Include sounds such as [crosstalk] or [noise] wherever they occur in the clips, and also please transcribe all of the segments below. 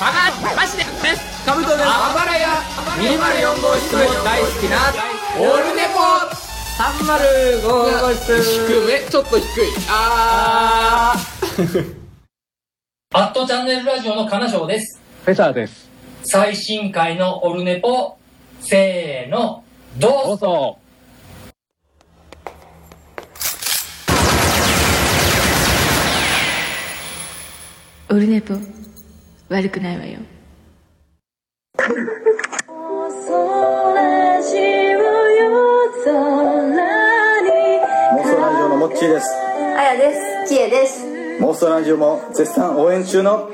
バカマジでですカブトですあばらや204号室も大好きなオルネポ305号室低めちょっと低い。あアットチャンネルラジオの金賞です。フェザーです。最新回のオルネポ、せーの、どうぞうぞ。オルネポ。悪くないわよモンストラジオのモッチーですあやです。ちえです。モンストラジオも絶賛応援中の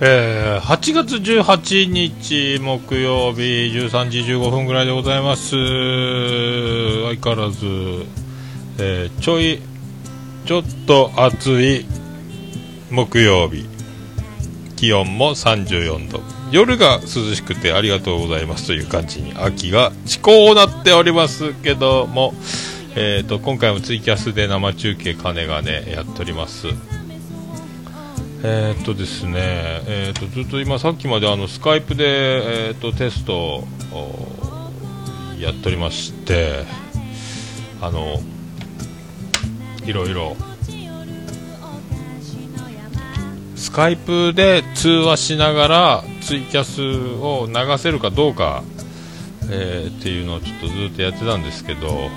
えー、8月18日木曜日13時15分ぐらいでございます。相変わらず、えーちょいちょっと暑い木曜日。気温も34度。夜が涼しくてありがとうございます。という感じに秋が至高なっておりますけども、えー、と今回もツイキャスで生中継鐘がねやっております。えーっとですね、えーっとずっと今さっきまであのスカイプで、えーっとテストをやっておりましてあのいろいろスカイプで通話しながらツイキャスを流せるかどうか、えーっていうのをちょっとずっとやってたんですけど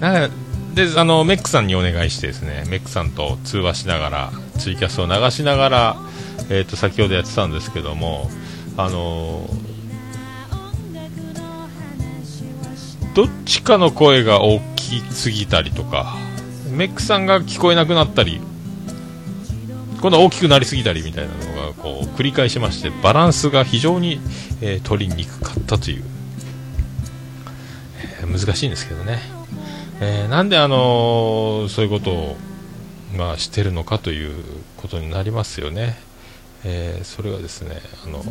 なであのメックさんにお願いしてですねメックさんと通話しながらツイキャスを流しながら、えー、と先ほどやってたんですけどもあのどっちかの声が大きすぎたりとかメックさんが聞こえなくなったり今度は大きくなりすぎたりみたいなのがこう繰り返しましてバランスが非常に、えー取りにくかったという、えー難しいんですけどね。えーなんであのそういうことを、まあ、してるのかということになりますよね、えーそれはですねあので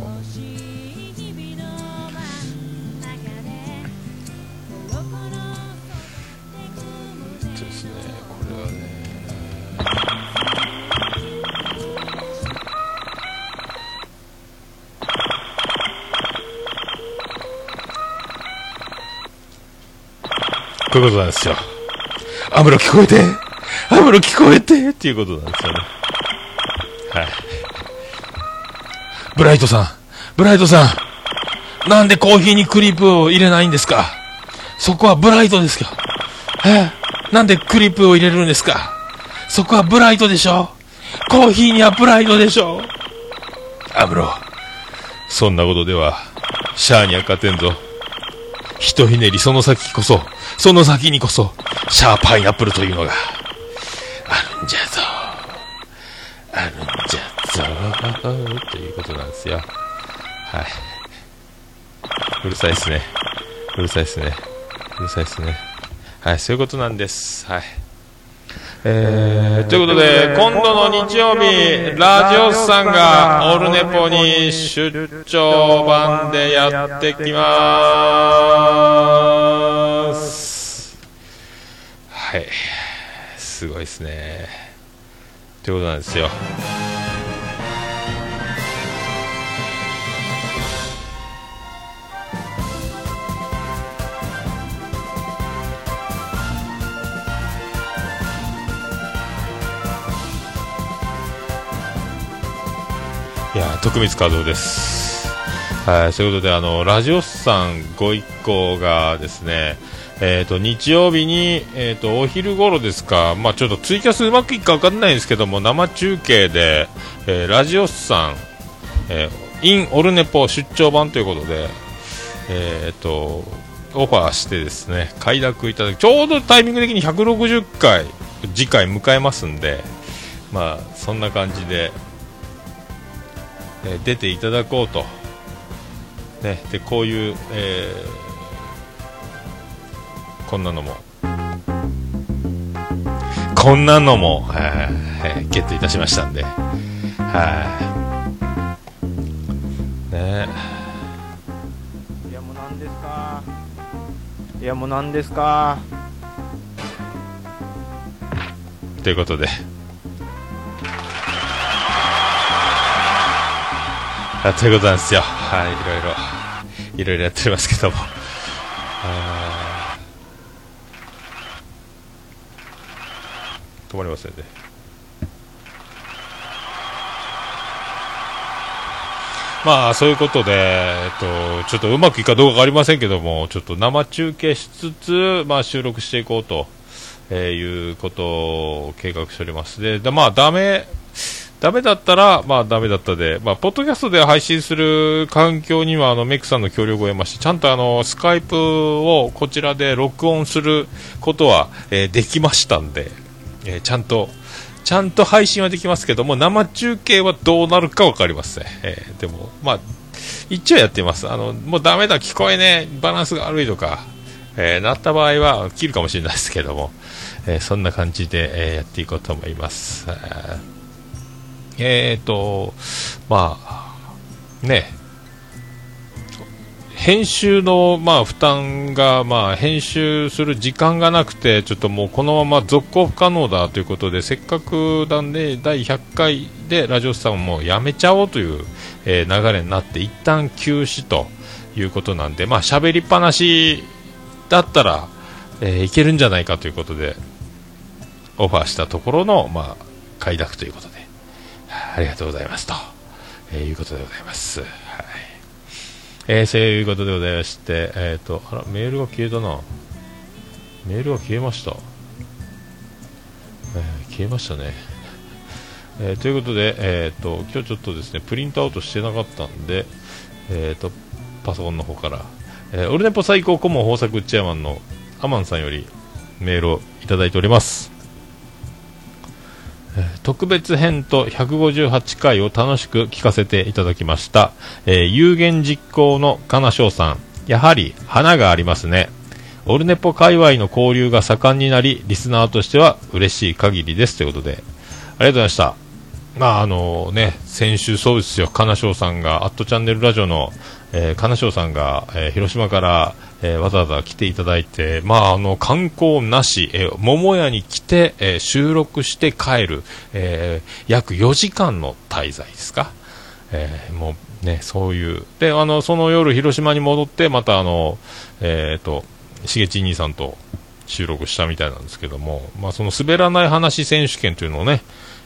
すねこれはねこういうことなんですよ。アムロ聞こえてアムロ聞こえてっていうことなんですよね。はい。ブライトさん、ブライトさん、なんでコーヒーにクリープを入れないんですか？そこはブライトですよ。え？なんでクリープを入れるんですか？そこはブライトでしょ？コーヒーにはブライトでしょ？アムロ、そんなことでは、シャアには勝てんぞ。ひとひねりその先こそ、その先にこそ、シャーパイナップルというのが、あるんじゃぞ。あるんじゃぞ。ということなんですよ。はい。うるさいですね。うるさいですね。うるさいですね。はい、そういうことなんです。はい。えー、ということで、今度の日曜日、ラジオスさんがオルネポに出張版でやってきます。はい。すごいですね。ということなんですよ。いや、徳光和夫です。はい、そういうことで、あの、ラジオスさんご一行がですね、えっ、と、日曜日に、えっ、と、お昼頃ですか、まあちょっとツイキャスうまくいくかわかんないんですけども、生中継で、えーラジオスさん、えー、インオルネポ出張版ということで、えっ、と、オファーしてですね、快諾いただき、ちょうどタイミング的に160回、次回迎えますんで、まあ、そんな感じで、えー出ていただこうと、ね、でこういう、えーこんなのも。こんなのも、はいはいゲットいたしましたんで、はい、ね。いやもう何ですか？いやもう何ですか？ということで。あということなんですよ。はい、いろいろ、いろいろやっておりますけども。止まりませんね。まあ、そういうことで、えっと、ちょっとうまくいくかどうかわかりませんけども、ちょっと生中継しつつ、まあ、収録していこうと。えーいうことを計画しております。で、だまあ、ダメ、ダメだったら、まあ、ダメだったで、まあ、ポッドキャストで配信する環境には、あの、メックさんの協力を得まして、ちゃんとあの、スカイプをこちらで録音することは、えーできましたんで、えーちゃんと、ちゃんと配信はできますけども、生中継はどうなるかわかりません。えーでも、まあ、一応やってます。あの、もうダメだ、聞こえねえ、バランスが悪いとか、えーなった場合は切るかもしれないですけども、えーそんな感じで、えやっていこうと思います。えーえーと、まあ、ね、編集の、まあ、負担が、まあ、編集する時間がなくて、ちょっともうこのまま続行不可能だということで、せっかくなんで、第100回でラジオスさんをもうやめちゃおうという、え流れになって、一旦休止ということなんで、まあ、喋りっぱなしだったら、えいけるんじゃないかということで、オファーしたところの、まあ、快諾ということで、ありがとうございますと、えいうことでございます。えー、そういうことでございまして、えっ、と、あら、メールが消えたな。メールが消えました。えー消えましたね。[laughs] えーということで、えっ、と、今日ちょっとですね、プリントアウトしてなかったんで、えっ、と、パソコンの方から、えーオルネポ最高顧問豊作チェアマンのアマンさんよりメールをいただいております。特別編と158回を楽しく聞かせていただきました、えー有言実行の金賞さん。やはり花がありますね。オルネポ界隈の交流が盛んになりリスナーとしては嬉しい限りです。ということで。ありがとうございました。まああのね先週そうですよ。金賞さんがアットチャンネルラジオの、えー、金賞さんが、えー広島から、えーわざわざ来ていただいてまああの観光なし、えー桃屋に来て、えー収録して帰る、え約4時間の滞在ですか？えもうね、そういう。で、あの、その夜、広島に戻って、また、あの、えっ、と、しげち兄さんと収録したみたいなんですけども、まあ、その滑らない話選手権というのをね、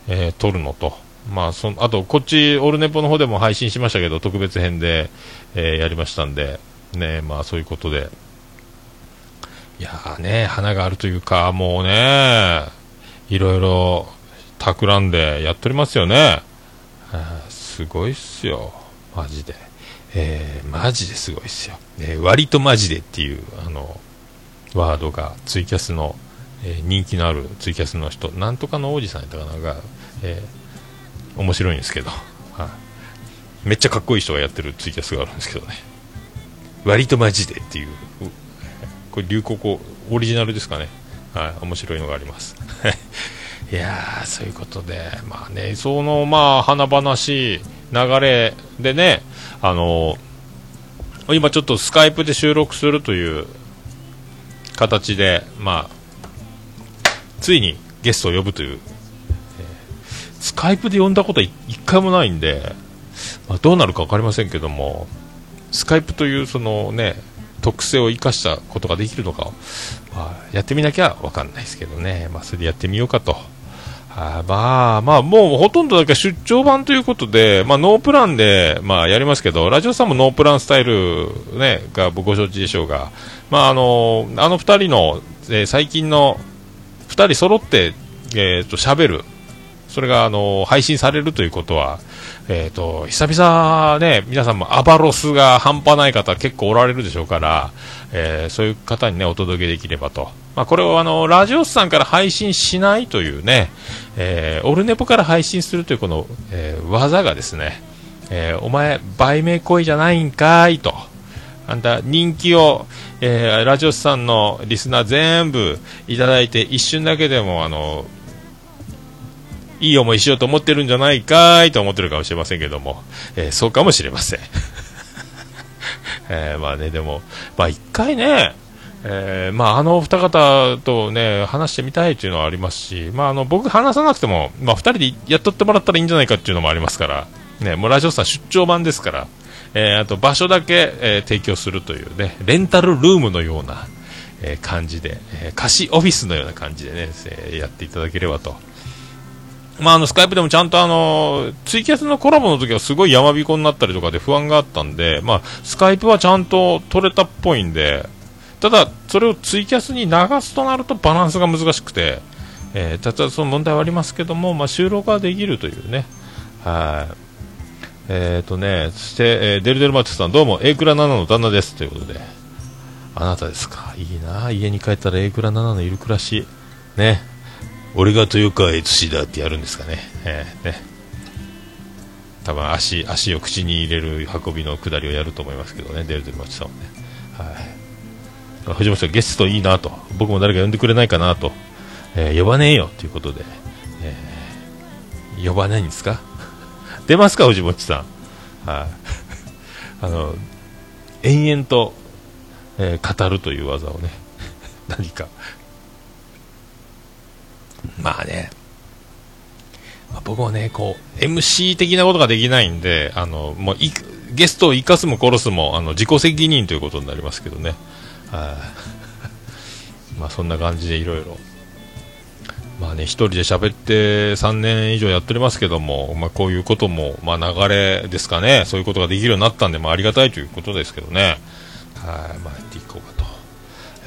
えー撮るのと、まあ、その、あと、こっち、オルネポの方でも配信しましたけど、特別編で、えやりましたんで、ね、まあ、そういうことで、いやーね、花があるというか、もうね、いろいろ、企んでやっておりますよね。すごいっすよ、マジで。えーマジですごいっすよ。えー割とマジでっていう、あの、ワードがツイキャスの、えー人気のあるツイキャスの人、なんとかの王子さんやったかなが、えー面白いんですけど、はいめっちゃかっこいい人がやってるツイキャスがあるんですけどね。割とマジでっていう、これ流行語、オリジナルですかね。はい、面白いのがあります。[laughs] いやー、そういうことで、まあね、その、まあ、華々しい流れでね、あの今ちょっとスカイプで収録するという形で、まあ、ついにゲストを呼ぶという、えースカイプで呼んだことは一回もないんで、まあ、どうなるか分かりませんけども、スカイプというそのね、特性を生かしたことができるのか、まあ、やってみなきゃ分かんないですけどね、まあ、それでやってみようかと。あまあ、まあ、もうほとんどだけ出張版ということで、まあ、ノープランで、まあ、やりますけど、ラジオさんもノープランスタイル、ね、がご承知でしょうが、まあ、あの、あの二人の、えー最近の二人揃って、えっ、と、喋る。それが、あの、配信されるということは、えっ、と、久々ね、皆さんもアバロスが半端ない方結構おられるでしょうから、えーそういう方にね、お届けできればと。まあ、これをあの、ラジオスさんから配信しないというね、えーオルネポから配信するというこの、えー技がですね、えーお前、売名行為じゃないんかいと。あんた、人気を、えーラジオスさんのリスナー全部いただいて、一瞬だけでも、あの、いい思いしようと思ってるんじゃないかいと思ってるかもしれませんけども、えーそうかもしれません。[laughs] えーまあね、でも、まあ一回ね、えーまああのお二方とね、話してみたいというのはありますし、まああの僕話さなくても、まあ二人でやっとってもらったらいいんじゃないかっていうのもありますから、ね、もうラジオさん出張版ですから、えーあと場所だけ、えー提供するというね、レンタルルームのような、え感じで、えー貸しオフィスのような感じでね、えやっていただければと。まあ、あの、スカイプでもちゃんとあの、ツイキャスのコラボの時はすごい山彦になったりとかで不安があったんで、まあ、スカイプはちゃんと取れたっぽいんで、ただ、それをツイキャスに流すとなるとバランスが難しくて、えー、ただその問題はありますけども、まあ、収録はできるというね、はい。えーとね、そして、えーデルデルマッチさん、どうも、エイクラ7の旦那です。ということで、あなたですか。いいな家に帰ったらエイクラ7のいる暮らし。ね。俺が豊川悦司だってやるんですかね。えーね。多分足、足を口に入れる運びの下りをやると思いますけどね、デルデルマッチョさんもね。はい。藤本さん、ゲストいいなと。僕も誰か呼んでくれないかなと。えー呼ばねえよということで。えー呼ばないんですか？[laughs] 出ますか、藤本さん？はい。[laughs] あの、延々と、えー語るという技をね、[laughs] 何か。まあね、まあ僕もね、こう、MC 的なことができないんで、あの、もう、ゲストを生かすも殺すも、あの、自己責任ということになりますけどね。はい。[laughs] まあそんな感じでいろいろ。まあね、一人で喋って3年以上やっておりますけども、まあこういうことも、まあ流れですかね、そういうことができるようになったんで、まあありがたいということですけどね。はい、まあ、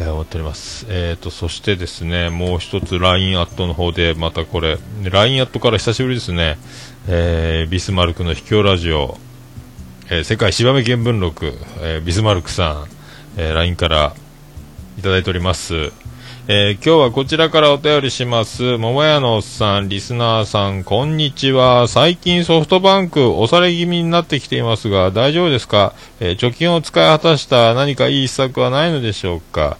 えー思っております。えーと、そしてですね、もう一つ LINE アットの方で、またこれ、LINE アットから久しぶりですね、えービスマルクの秘境ラジオ、えー世界芝目見聞録、えービスマルクさん、えー LINE からいただいております。えー今日はこちらからお便りします。桃屋のおっさん、リスナーさん、こんにちは。最近ソフトバンク、押され気味になってきていますが、大丈夫ですか、えー貯金を使い果たした何かいい施策はないのでしょうか？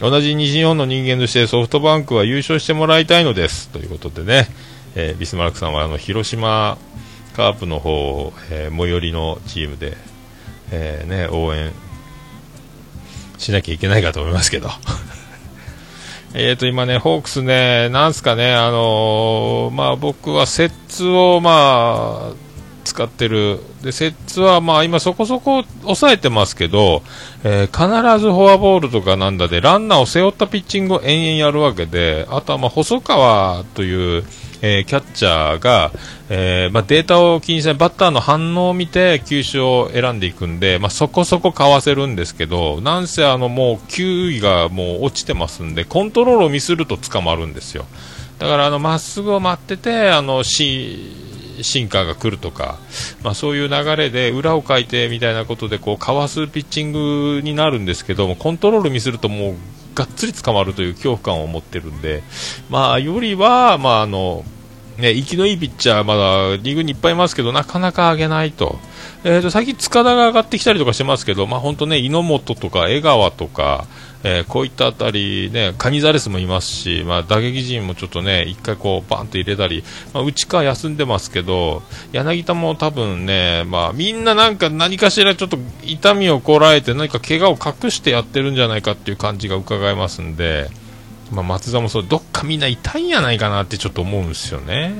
同じ西日本の人間としてソフトバンクは優勝してもらいたいのです。ということでね、えービスマルクさんはあの広島カープの方、え最寄りのチームで、えね、応援しなきゃいけないかと思いますけど。えーと、今ね、ホークスね、なんすかね、あのーまあ僕はセッツをまあ、使ってる。で、セッツはまあ今そこそこ抑えてますけど、えー必ずフォアボールとかなんだで、ランナーを背負ったピッチングを延々やるわけで、あとはまあ細川という、えーキャッチャーが、えーまあ、データを気にしないバッターの反応を見て球種を選んでいくんで、まあ、そこそこかわせるんですけどなんせあのもう球威がもう落ちてますんでコントロールをミスると捕まるんですよ。だからあのまっすぐを待っててあのシシンカーが来るとか、まあ、そういう流れで裏をかいてみたいなことでこうかわすピッチングになるんですけどもコントロールミスるともうがっつり捕まるという恐怖感を持ってるんで、まあ、よりは、まああのね、生きのいいピッチャー、まだリーグにいっぱいいますけど、なかなか上げないと。えーと、最近塚田が上がってきたりとかしてますけど、まあ本当ね、猪本とか江川とか、えーこういったあたり、ね、カニザレスもいますし、まあ打撃陣もちょっとね、一回こう、バンと入れたり、まあ内川休んでますけど、柳田も多分ね、まあみんななんか何かしらちょっと痛みをこらえて、何か怪我を隠してやってるんじゃないかっていう感じが伺えますんで、まあ、松田もそうどっかみんな痛いんやないかなってちょっと思うんですよね。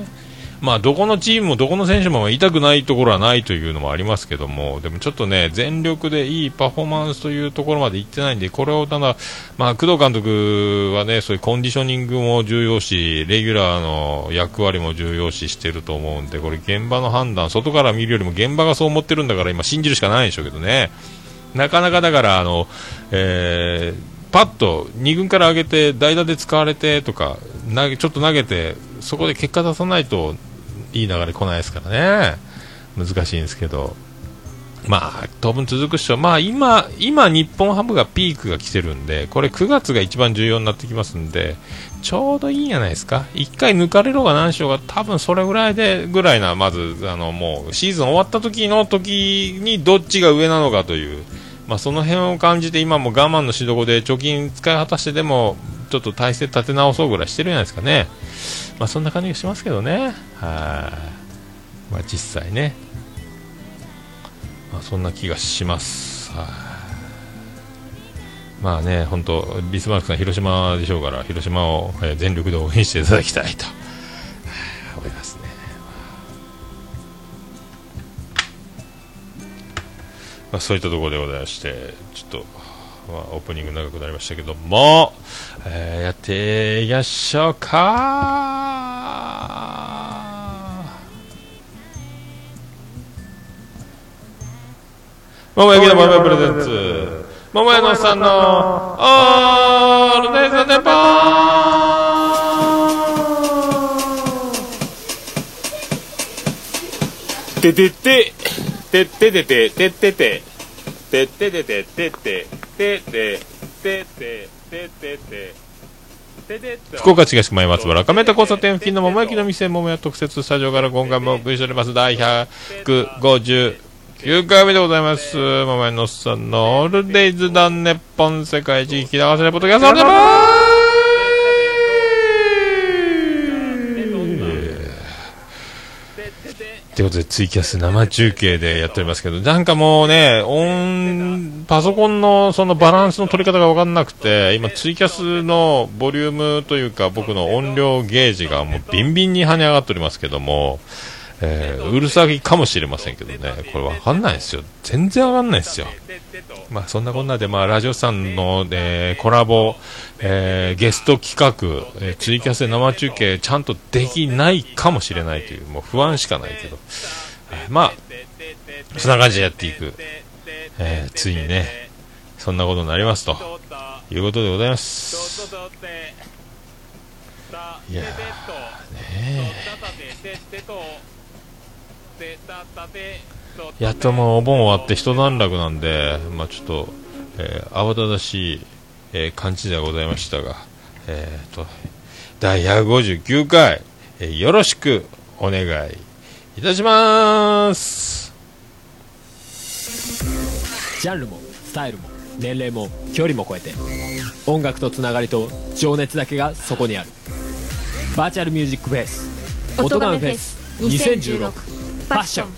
まあ、どこのチームもどこの選手も痛くないところはないというのもありますけども、でもちょっとね、全力でいいパフォーマンスというところまでいってないんで、これをただ、まあ、工藤監督はね、そういうコンディショニングも重要視、レギュラーの役割も重要視してると思うんで、これ現場の判断、外から見るよりも現場がそう思ってるんだから、今信じるしかないでしょうけどね。なかなかだから、あの、えーパッと2軍から上げて代打で使われてとか投げちょっと投げてそこで結果出さないといい流れ来ないですからね難しいんですけど、まあ、当分続くっしょ。まあ、今、今、日本ハムがピークが来てるんで、これ9月が一番重要になってきますんで、ちょうどいいんじゃないですか。一回抜かれろが何しようが、多分それぐらいで、ぐらいな、まず、あの、もう、シーズン終わった時の時にどっちが上なのかという、まあ、その辺を感じて、今も我慢のしどこで貯金使い果たしてでも、ちょっと体勢立て直そうぐらいしてるじゃないですかね。まあ、そんな感じがしますけどね。はい。まあ、実際ね。まあ、そんな気がします。はいまあね、本当、ビスマルクさん、広島でしょうから、広島を、え全力で応援していただきたいと、思いますまあ、そういったところでございまして、ちょっと、まあ、オープニング長くなりましたけども、えーやっていきましょうか。桃焼きの豆プレゼンツ桃屋のさんのオールデイズデポてててててててててててててててててててててて福岡市東区前松原亀田交差点付近の桃焼きの店桃屋特設スタジオから今回もお送りしております第159回目でございます。桃屋のおっさんのオールデイズダンネッポン世界一聞き流せるポッドキャストでございます。ということでツイキャス生中継でやっておりますけどなんかもうね音パソコンのそのバランスの取り方がわかんなくて今ツイキャスのボリュームというか僕の音量ゲージがもうビンビンに跳ね上がっておりますけども、えーうるさぎかもしれませんけどね。これわかんないですよ。全然分かんないですよ。まあそんなこんなで、まあ、ラジオさんの、えーコラボ、えーゲスト企画、えーツイキャスで生中継ちゃんとできないかもしれないというもう不安しかないけど、えーまあそんな感じでやっていく、えついにねそんなことになりますと。いうことでございます。いやーねやっともうお盆終わって一段落なんで、まあ、ちょっと、えー慌ただしい、えー感じではございましたが、えー、と第159回、えーよろしくお願いいたします。ジャンルもスタイルも年齢も距離も超えて音楽とつながりと情熱だけがそこにある。バーチャルミュージックフェス音ガメフェス2016パッション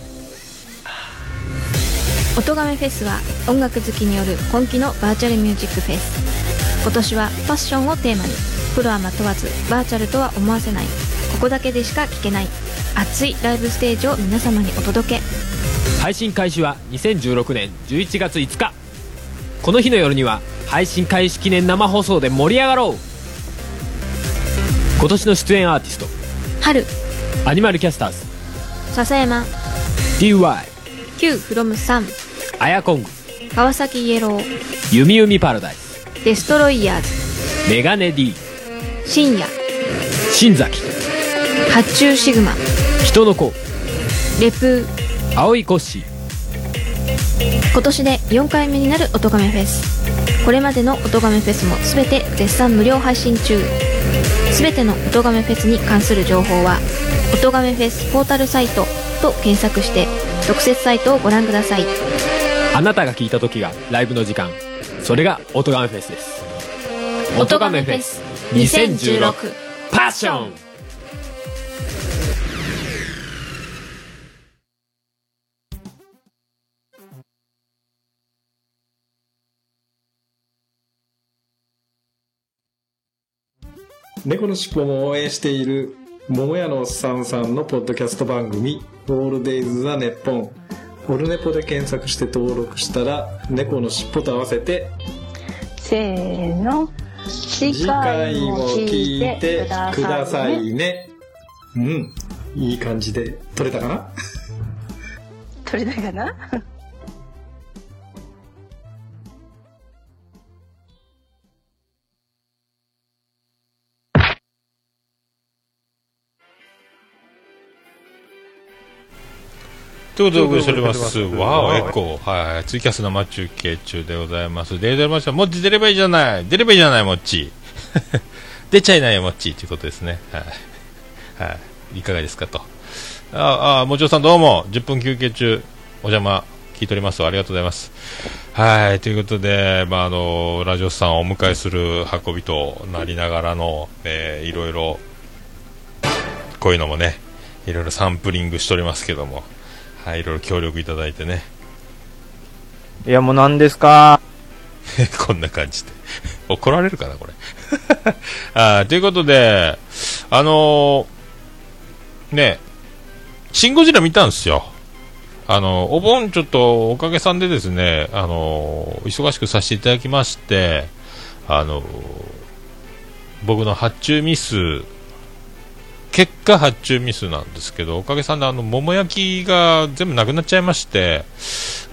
音亀フェスは音楽好きによる本気のバーチャルミュージックフェス。今年はファッションをテーマに。プロアマ問わずバーチャルとは思わせない。ここだけでしか聞けない。熱いライブステージを皆様にお届け。配信開始は2016年11月5日。この日の夜には配信開始記念生放送で盛り上がろう。今年の出演アーティスト。春。アニマルキャスターズ笹山。DY Q from サンアヤコング川崎イエローユミユミパラダイスデストロイヤーズメガネ D 深夜新崎発注シグマ。人の子レプ。ー青いコッシー今年で4回目になる音亀フェス。これまでの音亀フェスも全て絶賛無料配信中全ての音亀フェスに関する情報は「音亀フェスポータルサイト」と検索して特設サイトをご覧ください。あなたが聞いた時がライブの時間。それが音ガメフェスです。音亀フェス2016パッション猫のしっぽも応援している桃屋のおっさんさんのポッドキャスト番組「オールデイズ・ザ・ネッポン」オルネポで検索して登録したら猫のしっぽと合わせてせーの次次回も聞いてくださいね。うん。いい感じで撮れたかな？取れたかな？ということでお送りしております。わお、エコー。はい。ツイキャス生中継中でございます。で、出ました。もっち出ればいいじゃない。出ればいいじゃない、もっち。[laughs] 出ちゃいないよ、もっち。ということですね。はい。はい。いかがですかと。ああ、もちろさんどうも。10分休憩中、お邪魔、聞いております。ありがとうございます。はい。ということで、まあ、あの、ラジオスさんをお迎えする運びとなりながらの、えーいろいろ、こういうのもね、いろいろサンプリングしておりますけども、はい、いろいろ協力いただいてね、いや、もう何ですか？[laughs] こんな感じで。怒られるかな、これ。[laughs] あーということで、あのーね、シン・ゴジラ見たんですよ。あの、お盆ちょっとおかげさんでですね、あのー忙しくさせていただきまして、あのー僕の発注ミス、結果発注ミスなんですけど、おかげさんであの、桃焼きが全部なくなっちゃいまして、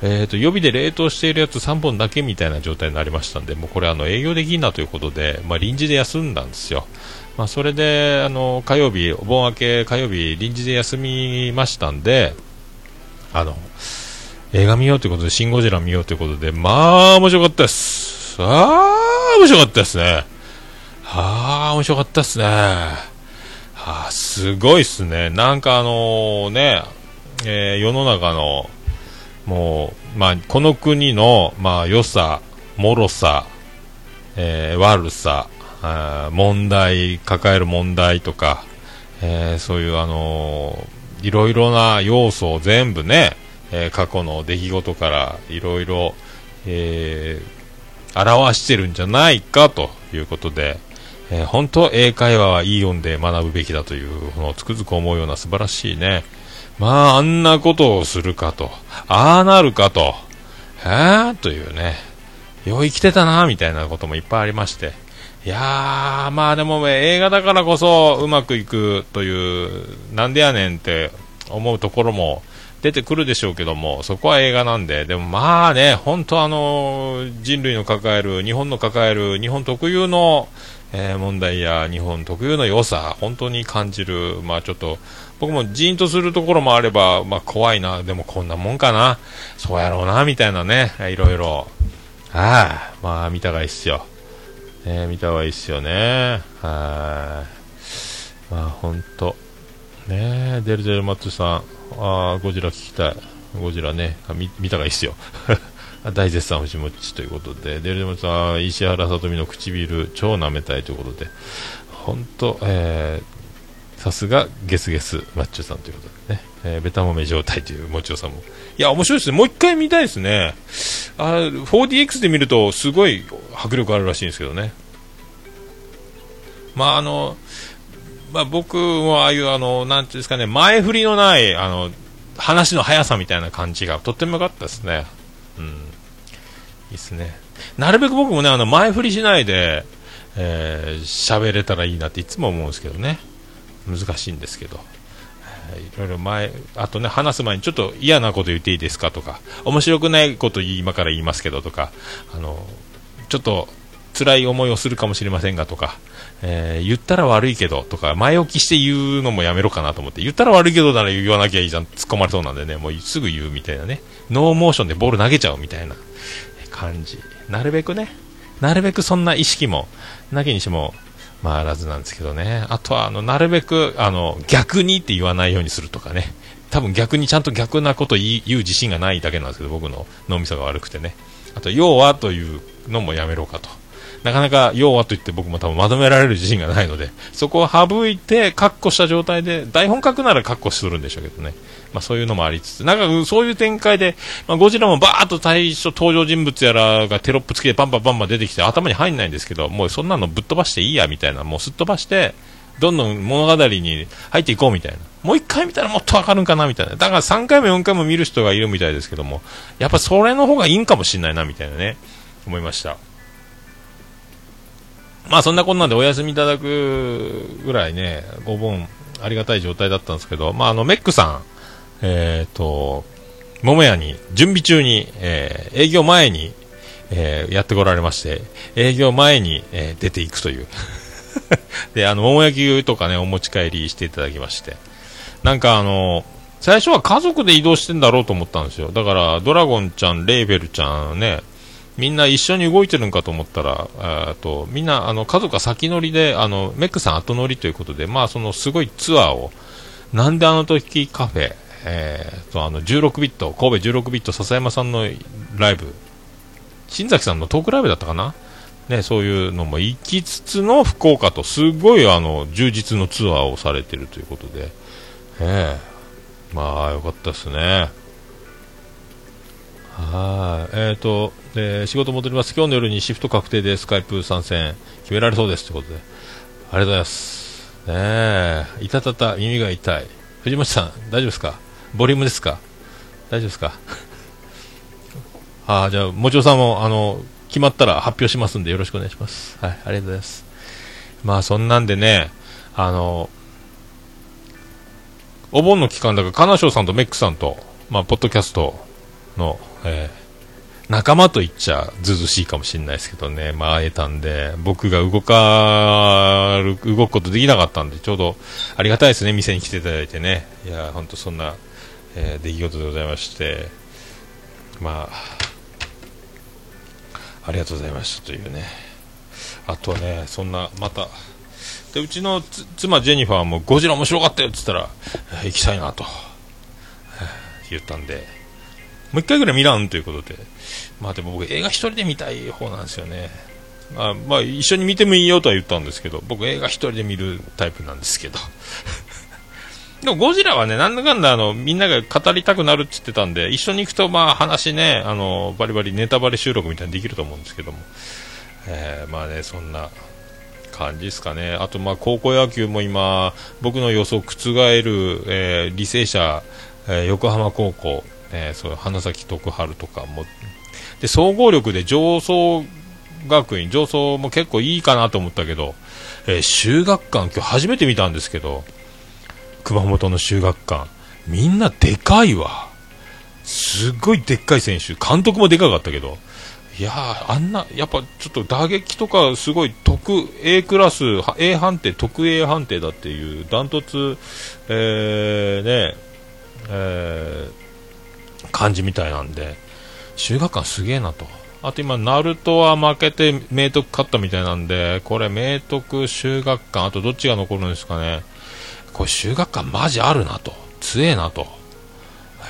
えー、と予備で冷凍しているやつ3本だけみたいな状態になりましたんで、もうこれあの営業できんなということで、まあ、臨時で休んだんですよ。まあ、それであの火曜日、お盆明け火曜日、臨時で休みましたんで、あの映画見ようということで、シン・ゴジラ見ようということで、まあ面白かったです。ああ、面白かったですね。ああ、面白かったですね。あすごいっすね。なんかあのね、えー世の中の、もう、まあ、この国の、まあ、良さ、脆さ、えー悪さ、問題、抱える問題とか、えーそういう、あのーいろいろな要素を全部ね、えー過去の出来事からいろいろ、えー表してるんじゃないかということで、えー本当英会話はいい音で学ぶべきだというのをつくづく思うような素晴らしいね。まあ、あんなことをするかと。ああなるかと。えーというね。よう生きてたな、みたいなこともいっぱいありまして。いやー、まあでも映画だからこそうまくいくという、なんでやねんって思うところも出てくるでしょうけども、そこは映画なんで、でもまあね、本当あの、人類の抱える、日本の抱える、日本特有の、えー問題や日本特有の良さ、本当に感じる、まあちょっと、僕もジーンとするところもあれば、まあ怖いな、でもこんなもんかな、そうやろうな、みたいなね、いろいろ、ああ、まあ見たがいいっすよ。えー見た方がいいっすよね。はい。まあ本当ねえ、デルデルマッツさん、ああ、ゴジラ聞きたい。ゴジラね、あ見見たがいいっすよ。[laughs] 大絶賛藤もちということで、デルデルマッツさん、石原さとみの唇、超舐めたいということで、本当、えー、さすがゲスゲスマッチョさんということでね、えーベタもめ状態というもちろさんも。いや、面白いですね。もう一回見たいですね。あ 4DX で見るとすごい迫力あるらしいんですけどね。まああの、まあ僕もああいうあの、なんていうんですかね、前振りのない、あの、話の速さみたいな感じがとっても良かったですね。うん。いいですね。なるべく僕もね、あの、前振りしないで、えー喋れたらいいなっていつも思うんですけどね。難しいんですけど。いろいろ前、あとね、話す前にちょっと嫌なこと言っていいですかとか、面白くないこと今から言いますけどとか、あの、ちょっと辛い思いをするかもしれませんがとか、えー言ったら悪いけどとか、前置きして言うのもやめろかなと思って、言ったら悪いけどなら言わなきゃいいじゃん、突っ込まれそうなんでね、もうすぐ言うみたいなね、ノーモーションでボール投げちゃうみたいな感じ。なるべくね、なるべくそんな意識も、なきにしも、まあ、あらずなんですけどね。あとは、あの、なるべく、あの、逆にって言わないようにするとかね。多分逆にちゃんと逆なこと言言う自信がないだけなんですけど、僕の脳みそが悪くてね。あと、要はというのもやめろかと。なかなか要はと言って僕も多分まとめられる自信がないので、そこを省いて、カッコした状態で、台本書くならカッコするんでしょうけどね。まあそういうのもありつつ、なんかそういう展開で、まあゴジラもバーッと最初登場人物やらがテロップ付きでバンバンバンバン出てきて頭に入んないんですけど、もうそんなのぶっ飛ばしていいやみたいな、もうすっ飛ばして、どんどん物語に入っていこうみたいな。もう一回見たらもっとわかるんかなみたいな。だから3回も4回も見る人がいるみたいですけども、やっぱそれの方がいいんかもしれないなみたいなね、思いました。まあそんなこんなんでお休みいただくぐらいね、お盆ありがたい状態だったんですけど、まああのメックさん、えっ、と、桃屋に準備中に、えー営業前に、えーやってこられまして、営業前に、えー出ていくという。[laughs] で、あの、桃焼きとかね、お持ち帰りしていただきまして。なんかあの、最初は家族で移動してんだろうと思ったんですよ。だから、ドラゴンちゃん、レーベルちゃんね、みんな一緒に動いてるんかと思ったら、えーとみんなあの家族は先乗りで、あのメックさん後乗りということで、まあ、そのすごいツアーを、なんであの時カフェ、えーとあの16ビット、神戸16ビット笹山さんのライブ、新崎さんのトークライブだったかな、ね、そういうのも行きつつの福岡と、すごいあの充実のツアーをされてるということで、ええまあ、よかったですね。はい。えっ、と、で、仕事戻ります。今日の夜にシフト確定でスカイプ参戦決められそうですということで。ありがとうございます。ねえ、いたたた、耳が痛い。藤本さん、大丈夫ですか？ボリュームですか？大丈夫ですか？[laughs] ああ、じゃあ、もちろさんも、あの、決まったら発表しますんでよろしくお願いします。はい、ありがとうございます。まあ、そんなんでね、あの、お盆の期間だから、金賞さんとメックさんと、まあ、ポッドキャストの、えー仲間と言っちゃずうずしいかもしれないですけどね、まあ、会えたんで、僕が動かる、動くことできなかったんで、ちょうどありがたいですね、店に来ていただいてね。いや、本当そんな、えー出来事でございまして、まあ、ありがとうございましたというね。あとはね、そんな、また、でうちの妻ジェニファーもゴジラ面白かったよって言ったら、行きたいなと、言ったんで、もう一回ぐらい見らんということで、まあでも僕映画一人で見たい方なんですよね。あ、まあ一緒に見てもいいよとは言ったんですけど、僕映画一人で見るタイプなんですけど。[laughs] でもゴジラはね、なんだかんだあの、みんなが語りたくなるって言ってたんで、一緒に行くとまあ話ね、あの、バリバリネタバレ収録みたいにできると思うんですけども。えーまあね、そんな感じですかね。あとまあ高校野球も今、僕の予想を覆る、えー履正社、えー横浜高校、えーそう花咲徳栄とかも、で、総合力で上層学院、上層も結構いいかなと思ったけど、えー修学館、今日初めて見たんですけど、熊本の修学館、みんなでかいわ。すっごいでっかい選手、監督もでかかったけど、いや、あんな、やっぱちょっと打撃とかすごい特 A クラス、A 判定、特 A 判定だっていう、ダントツ、えー、ね、えー、感じみたいなんで、修学館すげえなと。あと今、ナルトは負けて明徳勝ったみたいなんで、これ明徳、修学館、あとどっちが残るんですかね。これ修学館マジあるなと。強えなと。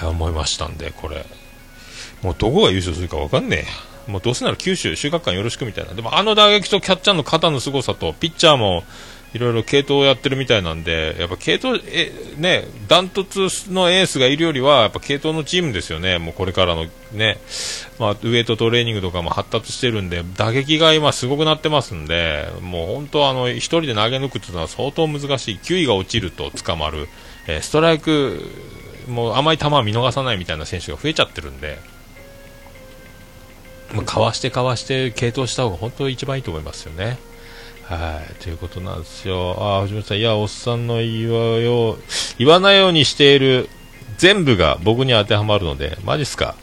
思いましたんで、これ。もうどこが優勝するか分かんねえ。もうどうせなら九州、修学館よろしくみたいな。でもあの打撃とキャッチャーの肩の凄さと、ピッチャーもいろいろ系統をやってるみたいなんで、やっぱ系統、え、ね、ダントツのエースがいるよりは、やっぱ系統のチームですよね。もうこれからのね、まあ、ウエイトトレーニングとかも発達してるんで、打撃が今すごくなってますんで、もう本当あの、一人で投げ抜くっていうのは相当難しい。球威が落ちると捕まる。えーストライク、もう甘い球は見逃さないみたいな選手が増えちゃってるんで、まあ、かわしてかわして継投した方が本当一番いいと思いますよね。はい、ということなんですよ。ああ、藤本さん、いや、おっさんの言わよう、言わないようにしている全部が僕に当てはまるので、マジっすか？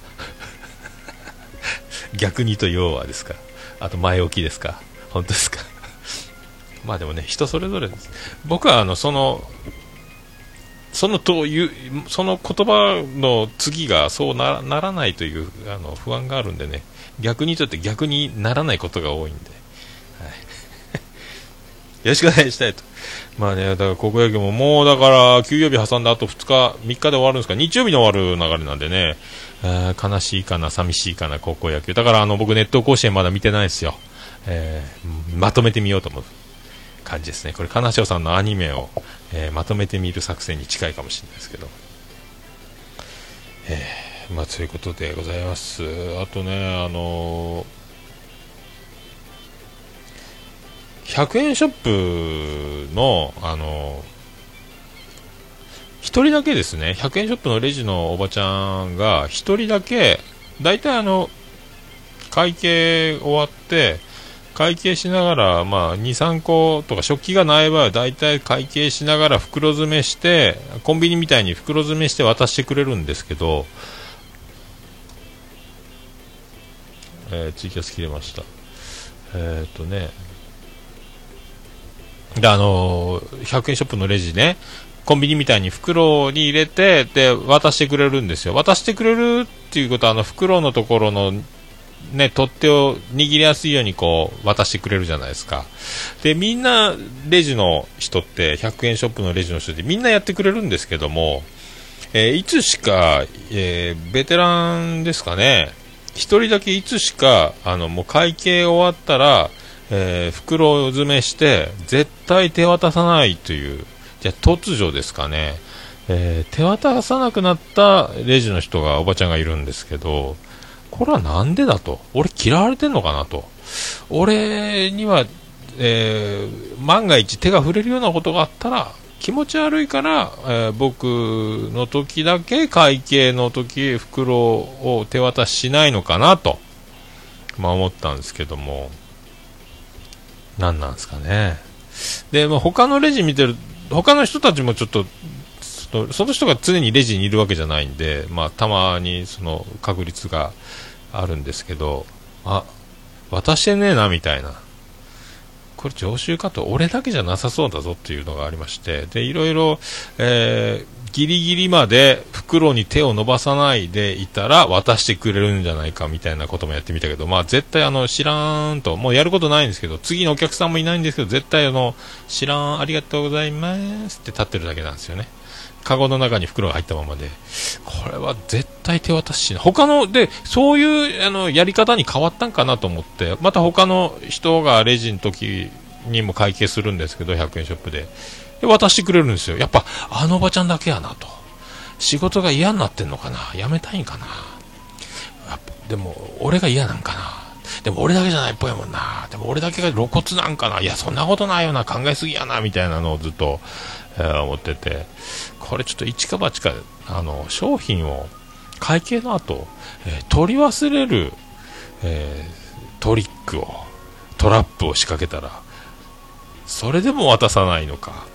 [laughs] 逆にと要はですか？あと前置きですか？本当ですか？まあでもね、人それぞれです。僕はあの、その、そのというその言葉の次がそうならないというあの不安があるんでね。逆にとって逆にならないことが多いんで、よろしくお願いしたいと。まあねだから高校野球ももうだから休養日挟んだあと2日3日で終わるんですか？日曜日に終わる流れなんでね。あー悲しいかな寂しいかな高校野球。だからあの僕ネット甲子園まだ見てないですよ、えーまとめてみようと思う感じですね。これ金城さんのアニメを、えーまとめてみる作戦に近いかもしれないですけど、えーまあそういうことでございます。あとねあのー100円ショップのあの1人だけですね。100円ショップのレジのおばちゃんが1人だけ大体あの会計終わって会計しながら、まあ、2、3個とか食器がない場合は大体会計しながら袋詰めしてコンビニみたいに袋詰めして渡してくれるんですけど、えーツイキャス切れました。えっ、とねであの100円ショップのレジねコンビニみたいに袋に入れて、で、渡してくれるんですよ。渡してくれるっていうことは、あの、袋のところの、ね、取っ手を握りやすいようにこう、渡してくれるじゃないですか。で、みんな、レジの人って、100円ショップのレジの人ってみんなやってくれるんですけども、えーいつしか、えーベテランですかね、一人だけいつしか、あの、もう会計終わったら、えー袋詰めして、絶対手渡さないという、じゃあ突如ですかね、えー手渡さなくなったレジの人が、おばちゃんがいるんですけど、これはなんでだと？俺嫌われてんのかなと。俺には、えー万が一手が触れるようなことがあったら、気持ち悪いから、えー僕の時だけ会計の時袋を手渡ししないのかなと、まあ思ったんですけども、何なんですかね。で、まあ、他のレジ見てる、他の人たちもちょっと、その人が常にレジにいるわけじゃないんで、まあ、たまにその確率があるんですけど、あ、渡してねえな、みたいな。これ常習かと、俺だけじゃなさそうだぞっていうのがありまして、で、いろいろ、えーギリギリまで袋に手を伸ばさないでいたら渡してくれるんじゃないかみたいなこともやってみたけど、まあ絶対あの知らんと、もうやることないんですけど、次のお客さんもいないんですけど、絶対あの、知らん、ありがとうございますって立ってるだけなんですよね。カゴの中に袋が入ったままで、これは絶対手渡ししない。他の、で、そういう、あの、やり方に変わったんかなと思って、また他の人がレジの時にも会計するんですけど、100円ショップで。で、渡してくれるんですよ。やっぱ、あのおばちゃんだけやなと。仕事が嫌になってんのかな？辞めたいんかな？でも、俺が嫌なんかな？でも俺だけじゃないっぽいもんな。でも俺だけが露骨なんかな？いや、そんなことないよな。考えすぎやな。みたいなのをずっと、えー思ってて。これちょっと一か八か、あの、商品を会計の後、えー取り忘れる、えートリックを、トラップを仕掛けたら、それでも渡さないのか。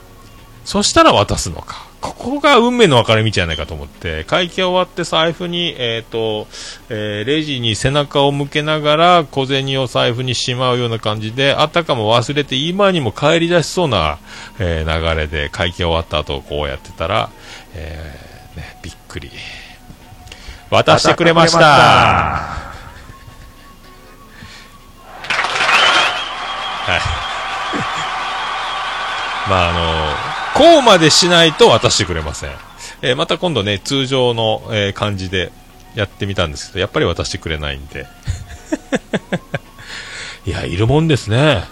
そしたら渡すのか。ここが運命の分かれ道じゃないかと思って、会計終わって財布に、えっ、と、えーレジに背中を向けながら小銭を財布にしまうような感じで、あたかも忘れて今にも帰り出しそうな、えー流れで会計終わった後こうやってたら、えーね、びっくり。渡してくれました。はい。まああの、こうまでしないと渡してくれません。えーまた今度ね、通常の、えー感じでやってみたんですけど、やっぱり渡してくれないんで。[laughs] いや、いるもんですね。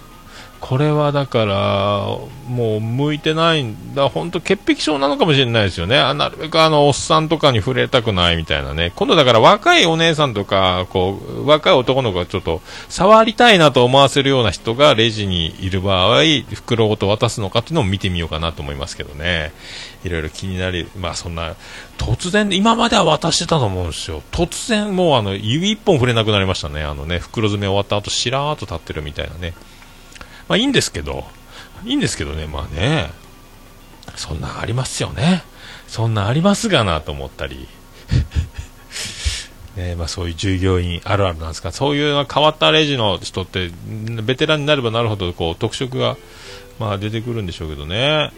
これはだから、もう向いてないんだ、本当潔癖症なのかもしれないですよね。あなるべくあの、おっさんとかに触れたくないみたいなね。今度だから若いお姉さんとか、こう、若い男の子がちょっと、触りたいなと思わせるような人がレジにいる場合、袋ごと渡すのかっていうのも見てみようかなと思いますけどね。いろいろ気になり、まあそんな、突然、今までは渡してたと思うんですよ。突然もうあの、指一本触れなくなりましたね。あのね、袋詰め終わった後、しらーっと立ってるみたいなね。まあいいんですけど、いいんですけどね、まあね、そんなんありますよね。そんなんありますがなと思ったり。[laughs] ねまあ、そういう従業員あるあるなんですが、そういう変わったレジの人って、ベテランになればなるほどこう特色が、まあ、出てくるんでしょうけどね。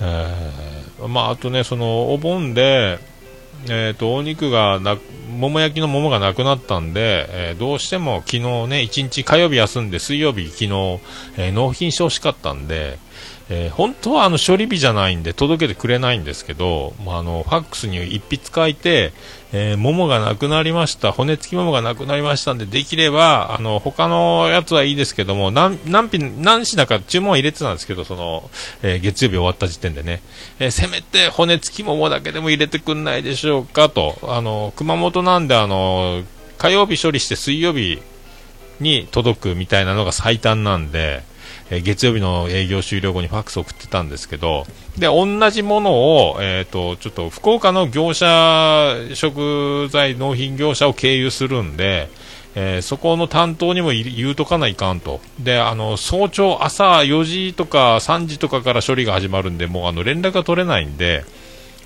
えーまあ、あとね、そのお盆で、えー、とお肉がな桃焼きの桃がなくなったんで、えーどうしても昨日ね1日火曜日休んで水曜日昨日、えー納品してほしかったんで、えー本当はあの処理日じゃないんで届けてくれないんですけど、まあ、あのファックスに一筆書いて、えー桃がなくなりました。骨付き桃がなくなりましたんでできればあの他のやつはいいですけども何何品何品か注文は入れてたんですけどその、えー月曜日終わった時点でね、えせめて骨付き桃だけでも入れてくんないでしょうかと。あの熊本なんであの火曜日処理して水曜日に届くみたいなのが最短なんで、えー月曜日の営業終了後にファックス送ってたんですけど、で、同じものを、えっ、と、ちょっと福岡の業者、食材納品業者を経由するんで、えーそこの担当にも言うとかないかんと。で、あの、早朝朝4時とか3時とかから処理が始まるんで、もうあの、連絡が取れないんで、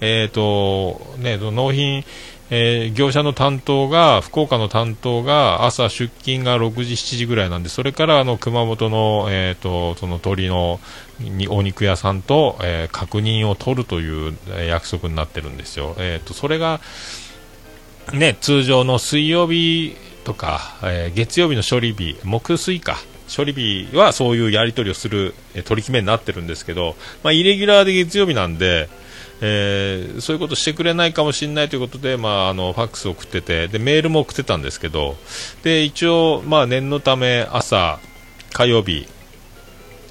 えっ、と、ね、納品、えー業者の担当が、福岡の担当が朝出勤が6時、7時ぐらいなんで、それからあの熊本の、えー、とその鳥のにお肉屋さんと、えー確認を取るという約束になってるんですよ。えー、とそれがね、通常の水曜日とか、えー月曜日の処理日、木水か、処理日はそういうやり取りをする、え取り決めになってるんですけど、まあ、イレギュラーで月曜日なんで、えーそういうことしてくれないかもしれないということで、まあ、あのファックスを送っててでメールも送ってたんですけどで一応、まあ、念のため朝、火曜日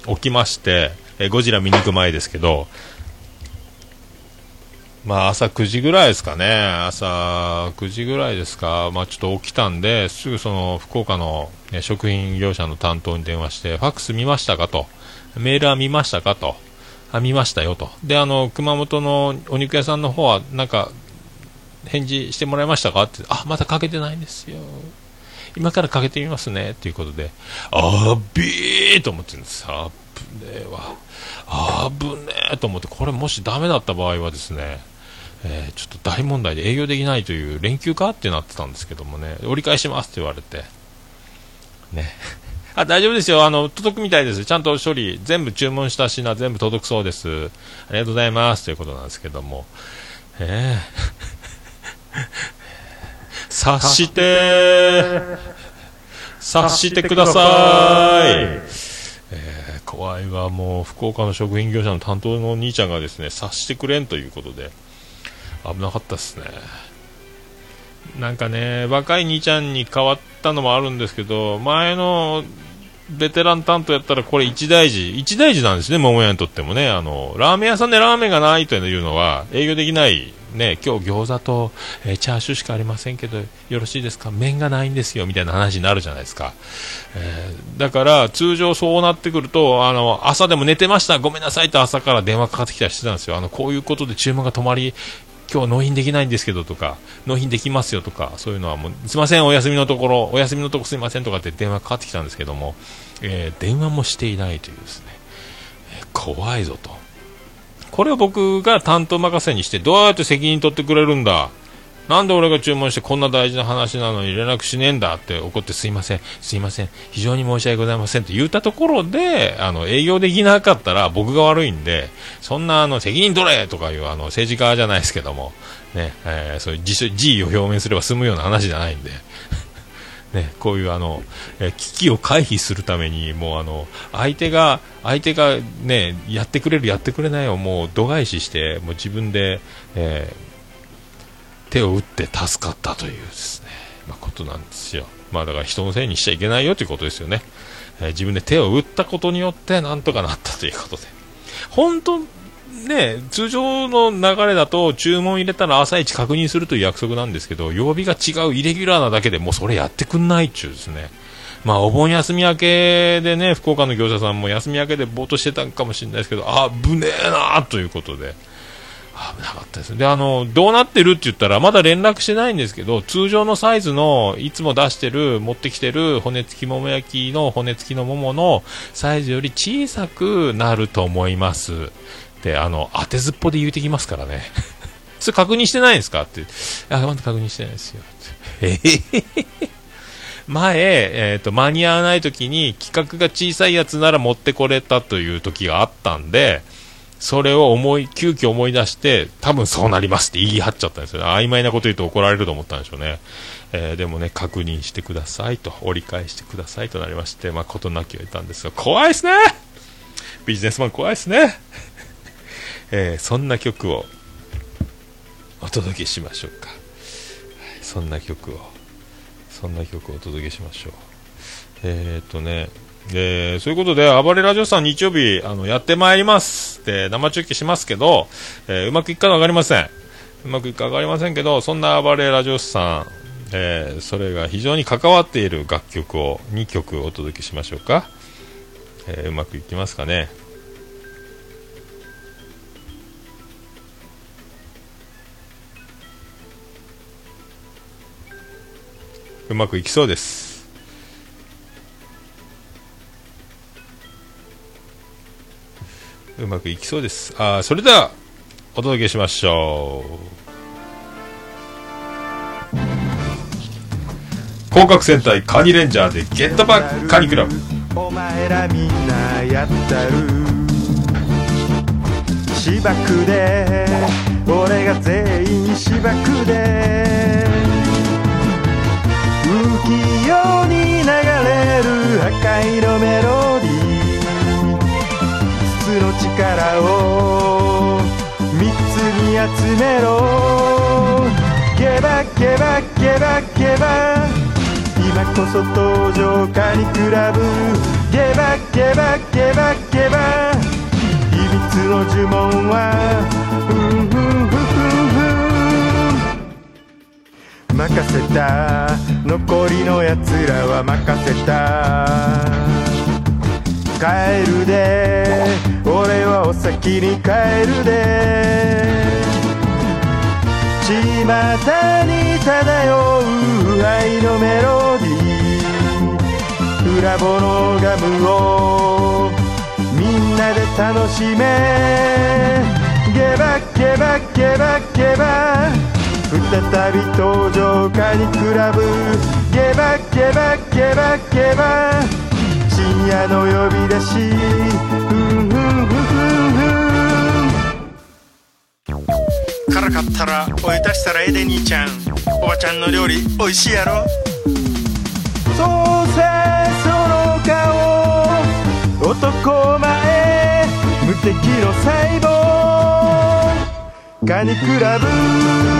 起きまして、えーゴジラ見に行く前ですけど、まあ、朝9時ぐらいですかね、朝9時ぐらいですか、まあ、ちょっと起きたんで、すぐその福岡のえ食品業者の担当に電話して、ファックス見ましたかと、メールは見ましたかと、あ見ましたよと、であの熊本のお肉屋さんの方は、なんか、返事してもらいましたか？って、あまだかけてないんですよ、今からかけてみますね。ということで、あーびーと思ってるんです、あぶねえわ、あぶねえと思って、これもしダメだった場合はですね、えーちょっと大問題で営業できないという連休か？ってなってたんですけどもね、折り返しますって言われて、ね。あ、大丈夫ですよ。あの、届くみたいです。ちゃんと処理、全部注文した品全部届くそうです。ありがとうございます。ということなんですけども。ええ [laughs] 察して察してください。怖いわ。もう、福岡の食品業者の担当のお兄ちゃんがですね、察してくれんということで、危なかったですね。なんかね、若い兄ちゃんに変わったのもあるんですけど、前のベテラン担当やったらこれ一大事、一大事なんですね、桃屋にとってもね。あの、ラーメン屋さんでラーメンがないというのは営業できない。ね、今日餃子と、えーチャーシューしかありませんけど、よろしいですか？麺がないんですよ、みたいな話になるじゃないですか。えーだから、通常そうなってくると、あの、朝でも寝てました、ごめんなさいと朝から電話かかってきたりしてたんですよ。あの、こういうことで注文が止まり、今日納品できないんですけどとか、納品できますよとか、そういうのはもう、すいません、お休みのところ、お休みのとこすいませんとかって電話かかってきたんですけども、えー電話もしていないというですね、えー怖いぞと。これを僕が担当任せにして、どうやって責任取ってくれるんだなんで俺が注文してこんな大事な話なのに連絡しねえんだって怒ってすいません、すいません、非常に申し訳ございませんって言ったところで、あの、営業できなかったら僕が悪いんで、そんなあの、責任取れとかいうあの、政治家じゃないですけども、ね、えーそういう自主辞意を表明すれば済むような話じゃないんで、[laughs] ね、こういうあの、え危機を回避するために、もうあの、相手が、相手がね、やってくれる、やってくれないをもう度外視して、もう自分で、えー手を打って助かったというですね、まあ、ことなんですよ。まあだから人のせいにしちゃいけないよということですよね。えー自分で手を打ったことによってなんとかなったということで。本当ね、通常の流れだと注文入れたら朝一確認するという約束なんですけど、曜日が違うイレギュラーなだけでもうそれやってくんないっちゅうですね。まあお盆休み明けでね、福岡の業者さんも休み明けでぼーっとしてたんかもしれないですけど、あぶねえなということで。危なかったですね。で、あの、どうなってるって言ったら、まだ連絡してないんですけど、通常のサイズの、いつも出してる、持ってきてる骨付き桃焼きの骨付きの桃のサイズより小さくなると思います。で、あの、当てずっぽで言うてきますからね。[laughs] それ確認してないんですかって。あ、まだ確認してないですよ。えへ前、えっ、と、間に合わない時に企画が小さいやつなら持ってこれたという時があったんで、それを思い、急遽思い出して、多分そうなりますって言い張っちゃったんですよ。曖昧なこと言うと怒られると思ったんでしょうね。えーでもね、確認してくださいと、折り返してくださいとなりまして、まあ、ことなきを得たんですが、怖いですねビジネスマン怖いですね [laughs] えーそんな曲をお届けしましょうか。そんな曲を、そんな曲をお届けしましょう。えー、っとね、えーそういうことで、暴れラジオさん日曜日、あの、やってまいります。で、生中継しますけど、えーうまくいくかわかりません。うまくいくかわかりませんけど、そんな暴れラジオさん、えーそれが非常に関わっている楽曲を2曲お届けしましょうか。えうまくいきますかね。うまくいきそうです。うまくいきそうです。あそれでは、お届けしましょう。広角戦隊カニレンジャーでゲットバックカニクラブお前らみんなやったる芝生で俺が全員芝生で浮世に流れる破壊のメロディーの力を三つに集めろ。ゲバゲバゲバゲバ。今こそ登場カニクラブゲバゲバゲバゲバ。秘密の呪文はふんふんふんふんふん。任せた。残りのやつらは任せた。帰るで。俺はお先に帰るで。巷に漂う腐敗のメロディー。裏ボのガムをみんなで楽しめ。ゲバゲバゲバゲバ再び登場カニクラブゲバゲバゲバゲバ夜の呼び出し。ふんふんふんふん辛かったらお湯足したらええで兄ちゃん。おばちゃんの料理おいしいやろ。そうせその顔。男前無敵の細胞。カニクラブ。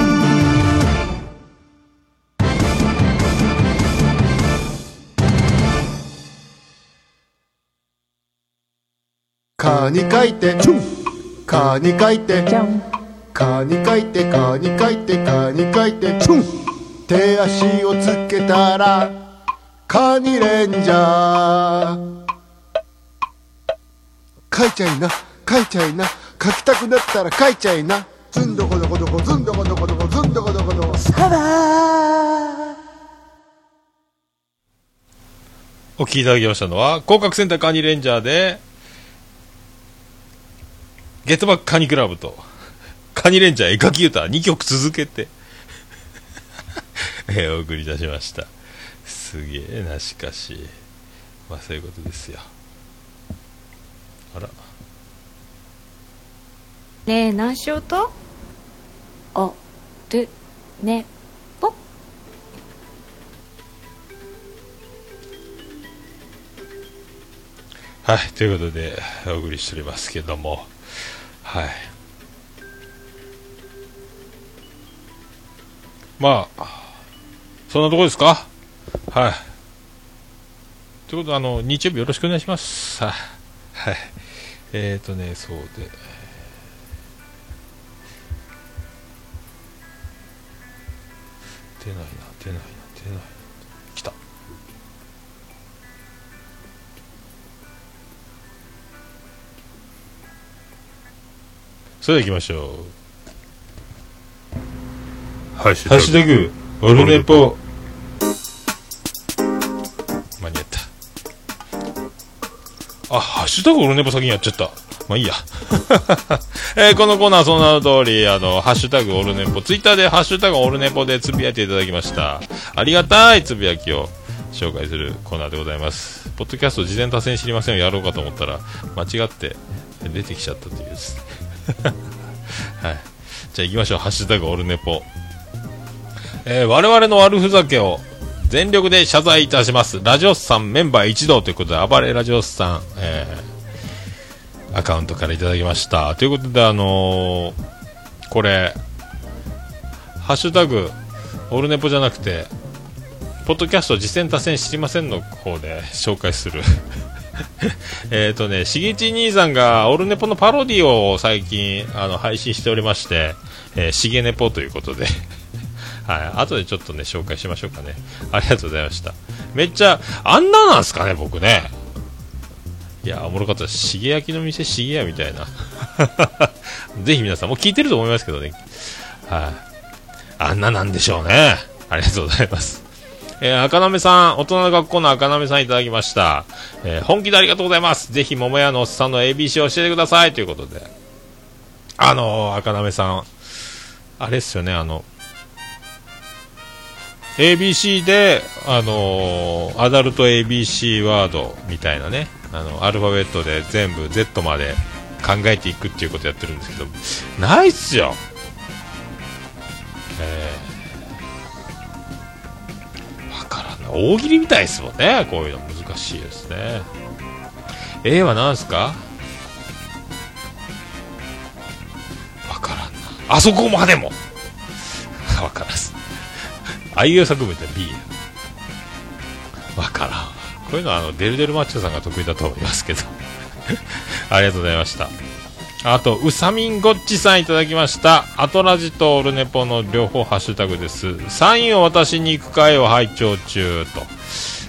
カニ書いてカニ書いてカニ書いてカニ書いてカニ書いて手足をつけたらカニレンジャー。書いちゃいな。書いちゃいな。書きたくなったら書いちゃいな。ずんどこどこどこずんどこどこどこずんどこどこどこ。スカバー。お聞きいただきましたのは広角センターカニレンジャーでゲットバックカニクラブと。カニレンジャー絵描き歌2曲続けて。[laughs] えーお送りいたしました。すげえなしかしまあそういうことですよ。あら。ねえ何しようと？おるねぽはいということでお送りしておりますけどもはい。まあそんなとこですか？はい。ということであの日曜日よろしくお願いします。はい。はい。えーとねそうで。出ないな出ないな出ないな。それでは行きましょう。ハッシハッシュタグオルネポ。間に合った。あハッシュタグオルネポ先にやっちゃった。まあいいや、[laughs] えーこのコーナーはその名の通りあのハッシュタグオルネポ。ツイッターでハッシュタグオルネポでつぶやいていただきました。ありがたいつぶやきを。紹介するコーナーでございます。ポッドキャスト事前多戦知りませんをやろうかと思ったら間違って出てきちゃったというですね [laughs] はいじゃあ行きましょうハッシュタグオルネポえー我々の悪ふざけを全力で謝罪いたします。ラジオスさんメンバー一同ということで、暴れラジオスさん、えーアカウントからいただきました。ということで、あのーこれ、ハッシュタグ、オルネポじゃなくて、ポッドキャスト実践多戦知りませんの方で紹介する。[laughs] えっとね、しげち兄さんがオルネポのパロディを最近あの配信しておりまして、えー、しげネポということで、[laughs] はい、後でちょっとね、紹介しましょうかね。ありがとうございました。めっちゃ、あんななんすかね、僕ね。いや、おもろかったです。しげ焼きの店、しげやみたいな。[laughs] ぜひ皆さん、も聞いてると思いますけどね。はい、あんななんでしょうね。ありがとうございます。えー、赤なめさん、大人の学校の赤なめさんいただきました。えー本気でありがとうございます。ぜひ、桃屋のおっさんの ABC を教えてください。ということで。あのー、赤なめさん、あれっすよね、あの、ABC で、あのーアダルト ABC ワードみたいなね、あの、アルファベットで全部 Z まで考えていくっていうことやってるんですけど、ないっすよ。えー、大喜利みたいですもんね。こういうの難しいですね。A は何すか？わからんな。あそこまでも [laughs] わからんす。あいうえお作文って B わからんこういうのはあのデルデルマッチョさんが得意だと思いますけど [laughs] ありがとうございましたあとうさみんごっちさんいただきましたアトラジとオルネポの両方ハッシュタグですサインを渡しに行く会を拝聴中と、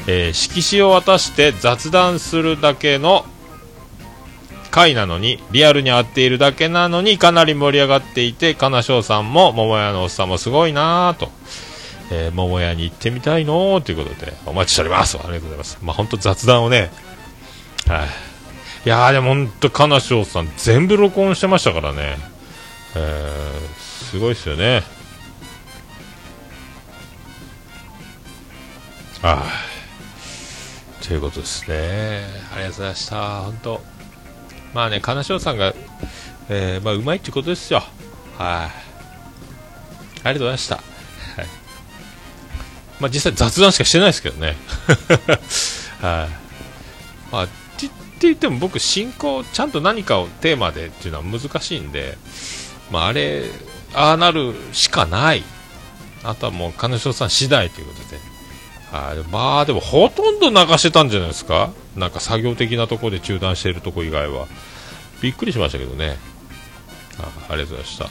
えー色紙を渡して雑談するだけの回なのにリアルに会っているだけなのにかなり盛り上がっていて金賞さんも桃屋のおっさんもすごいなぁとえー桃屋に行ってみたいのーということで、お待ちしております。ありがとうございます。まあ、本当雑談をね、はい。いやー、でも本当、金賞さん、全部録音してましたからね。えー、すごいですよね。はい。ということですね。ありがとうございました。本当。まあね、金賞さんが、えー、まあ、うまいってことですよ。はい。ありがとうございました。まあ、実際雑談しかしてないですけどね。[laughs] はい。まあ、って言っても僕、進行、ちゃんと何かをテーマでっていうのは難しいんで、まあ、あれ、ああなるしかない。あとはもう、金城さん次第ということで。はい。まあ、でも、ほとんど流してたんじゃないですかなんか作業的なところで中断しているとこ以外は。びっくりしましたけどね。あありがとうございました。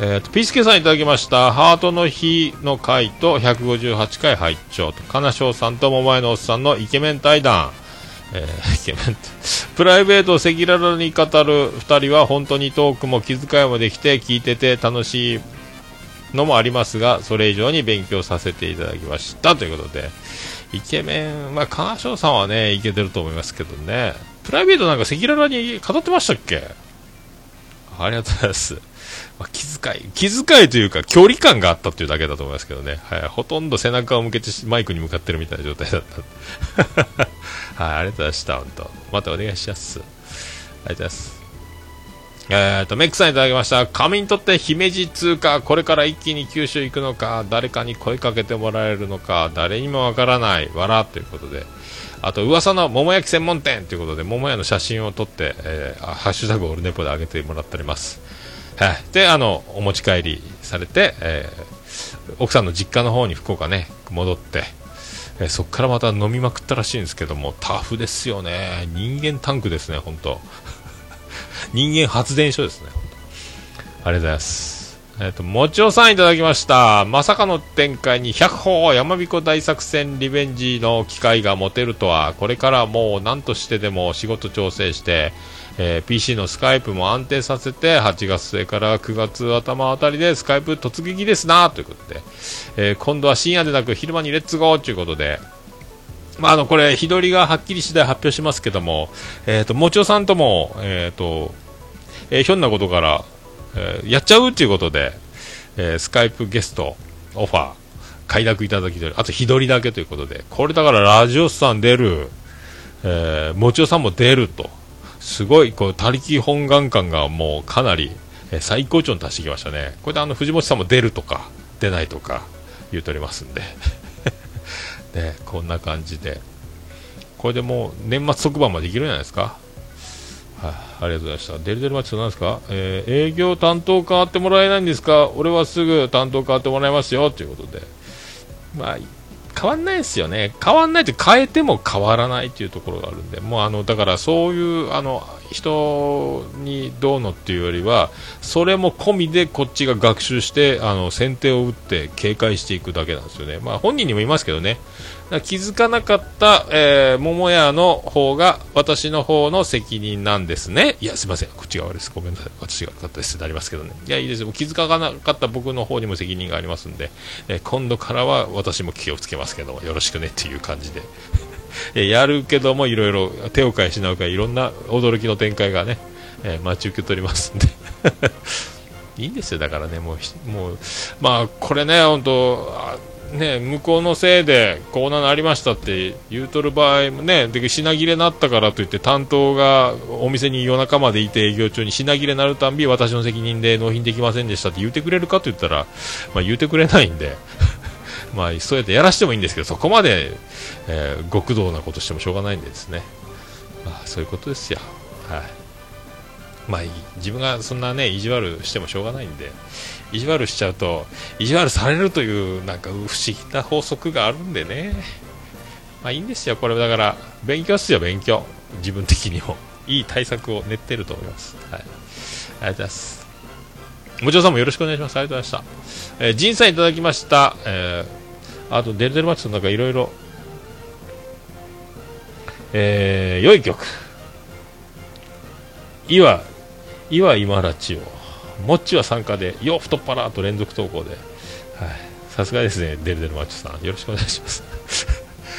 えー、とピースケさんいただきましたハートの日の回と158回拝聴と金賞さんと桃江のおっさんのイケメン対談、えーイケメンプライベートを赤裸々に語る2人は本当にトークも気遣いもできて聞いてて楽しいのもありますがそれ以上に勉強させていただきました。ということでイケメン、まあ、金賞さんはねいけてると思いますけどね。プライベートなんか赤裸々に語ってましたっけ？ありがとうございます。まあ、気遣い、気遣いというか距離感があったというだけだと思いますけどね。はい。ほとんど背中を向けてマイクに向かってるみたいな状態だった。[laughs] はい。ありがとうございました。本当。またお願いします。ありがとうございます。えーと、メックさんいただきました。仮にとって姫路通過、これから一気に九州行くのか、誰かに声かけてもらえるのか、誰にもわからない、わら、ということで。あと、噂の桃焼き専門店ということで、桃屋の写真を撮って、えーハッシュタグオルネポで上げてもらっております。はい。で、あの、お持ち帰りされて、えー奥さんの実家の方に福岡ね、戻って、えーそこからまた飲みまくったらしいんですけども、タフですよね。人間タンクですね、本当 [laughs] 人間発電所ですね。ありがとうございます。えっ、と、もちおさんいただきました。まさかの展開に100歩山彦大作戦リベンジの機会が持てるとは、これからもう何としてでも仕事調整して、えー PC のスカイプも安定させて、8月末から9月頭あたりでスカイプ突撃ですな、ということで、えー今度は深夜でなく昼間にレッツゴーということで、まあ、あの、これ、日取りがはっきり次第発表しますけども、えっ、と、もちおさんとも、えっ、と、えーひょんなことから、えーやっちゃうということで、えースカイプゲスト、オファー、快諾いただき。あと、日取りだけということで、これだからラジオさん出る、えー、もちおさんも出ると。すごい、こう、他力本願感がもうかなり、え最高潮に達してきましたね。これであの、藤本さんも出るとか、出ないとか、言うとりますんで。[laughs] ね、こんな感じで。これでもう、年末特番までいけるんじゃないですか？はい、ありがとうございました。デルデルマッチと何ですか、えー営業担当変わってもらえないんですか？俺はすぐ担当変わってもらいますよということで。まあ、変わんないですよね。変わんないって変えても変わらないっていうところがあるんで、もうあの、だからそういう、あの、人にどうのっていうよりは、それも込みでこっちが学習して、あの、先手を打って警戒していくだけなんですよね。まあ本人にもいますけどね。気づかなかった、えー、桃屋の方が私の方の責任なんですね。いや、すいません。こっちが悪いです。ごめんなさい。私が悪かったです。なりますけどね。いや、いいですよ。気づかなかった僕の方にも責任がありますんで、えー今度からは私も気をつけますけど、よろしくねっていう感じで。[laughs] えやるけども、いろいろ手を変え品を変え、いろんな驚きの展開がね、えー待ち受けておりますんで。[laughs] いいんですよ、だからね、もう、もう、まあ、これね、本当、ね、向こうのせいでこんなのありましたって言うとる場合もね、で品切れになったからといって担当がお店に夜中までいて営業中に品切れになるたんび私の責任で納品できませんでしたって言ってくれるかと言ったら、まあ、言ってくれないんで、[laughs] まあそうやってやらしてもいいんですけど、そこまで、えー極道なことしてもしょうがないんでですね、まあ、そういうことですよ。はい。まあ、いい自分がそんなね意地悪してもしょうがないんで。意地悪しちゃうと意地悪されるというなんか不思議な法則があるんでね。まあいいんですよ。これだから勉強っすよ勉強。自分的にも。いい対策を練ってると思います。はい。ありがとうございます。もちろんさんもよろしくお願いします。ありがとうございました、えー、ジンさんいただきました、えー、あとデルデルマッチさんなんかいろいろえー、良い曲。いわ、いわ今らちを、もっちは参加で、よ、太っ腹と連続投稿で、はい、さすがですね、デルデルマッチョさん、よろしくお願いします。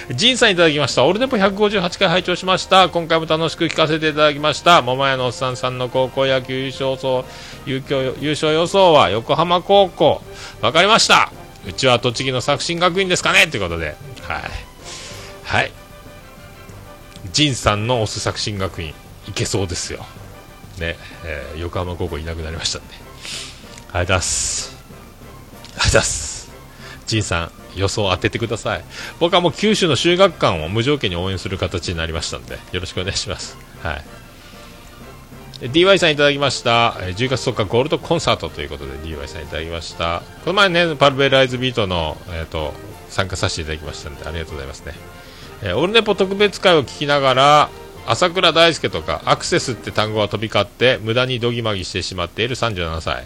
[laughs] ジンさんいただきました。オルネポ158回拝聴しました。今回も楽しく聞かせていただきました。桃屋のおっさんさんの高校野球優勝予想、優勝優勝予想は横浜高校。わかりました。うちは栃木の作新学院ですかねということで。はい。はい。ジンさんの推す作新学院、いけそうですよ。ね、えー横浜高校いなくなりましたんで。ありがとうございます。ありがとうございます。ジンさん、予想当ててください。僕はもう九州の修学館を無条件に応援する形になりましたんで、よろしくお願いします。はい。DY さんいただきました。え10月10日ゴールドコンサートということで DY さんいただきました。この前ね、パルベライズビートの、えー、と参加させていただきましたので、ありがとうございますね。えーオルネポ特別会を聞きながら、朝倉大輔とかアクセスって単語が飛び交って無駄にどぎまぎしてしまっている37歳、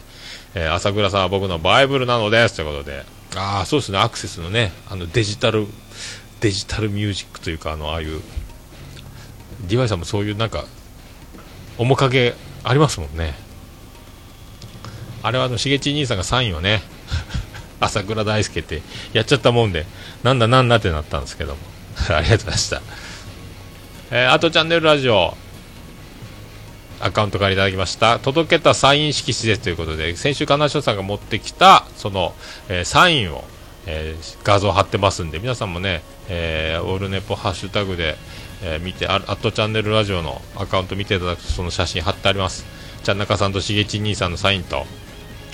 えー朝倉さんは僕のバイブルなのですということで。ああそうですね。アクセスのねあのデジタルデジタルミュージックというかあのああいう DY さんもそういうなんか面影ありますもんね。あれはあのしげち兄さんがサインをね [laughs] 朝倉大輔ってやっちゃったもんでなんだなんだってなったんですけども。[laughs] ありがとうございました。えー、あとチャンネルラジオ。アカウントからいただきました。届けたサイン色紙ですということで先週金賞さんが持ってきたその、えーサインを、えー画像貼ってますんで皆さんもね、えーオールネポハッシュタグで、えー見てアットチャンネルラジオのアカウント見ていただくとその写真貼ってあります。ちゃんなかさんとしげち兄さんのサインと、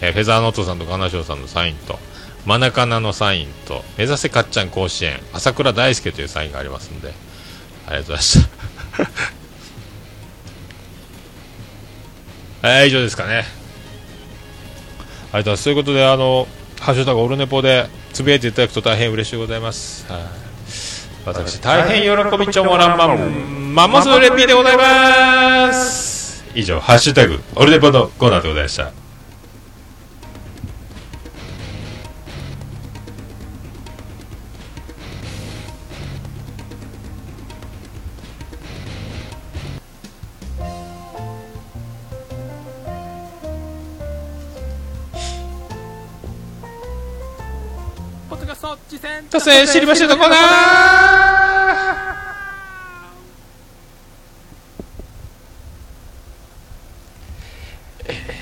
えーフェザーノートさんと金賞さんのサインとマナカナのサインと目指せかっちゃん甲子園朝倉大輔というサインがありますんでありがとうございました。え [laughs] ー、以上ですかね。ありがとうございます。ということで、あの、ハッシュタグオルネポでつぶやいていただくと大変嬉しいございます。はい私、大変喜びちょもらんまん、マンモスレピーでございます。以上、ハッシュタグオルネポのコーナーでございました。次戦達成知りましたのコーナー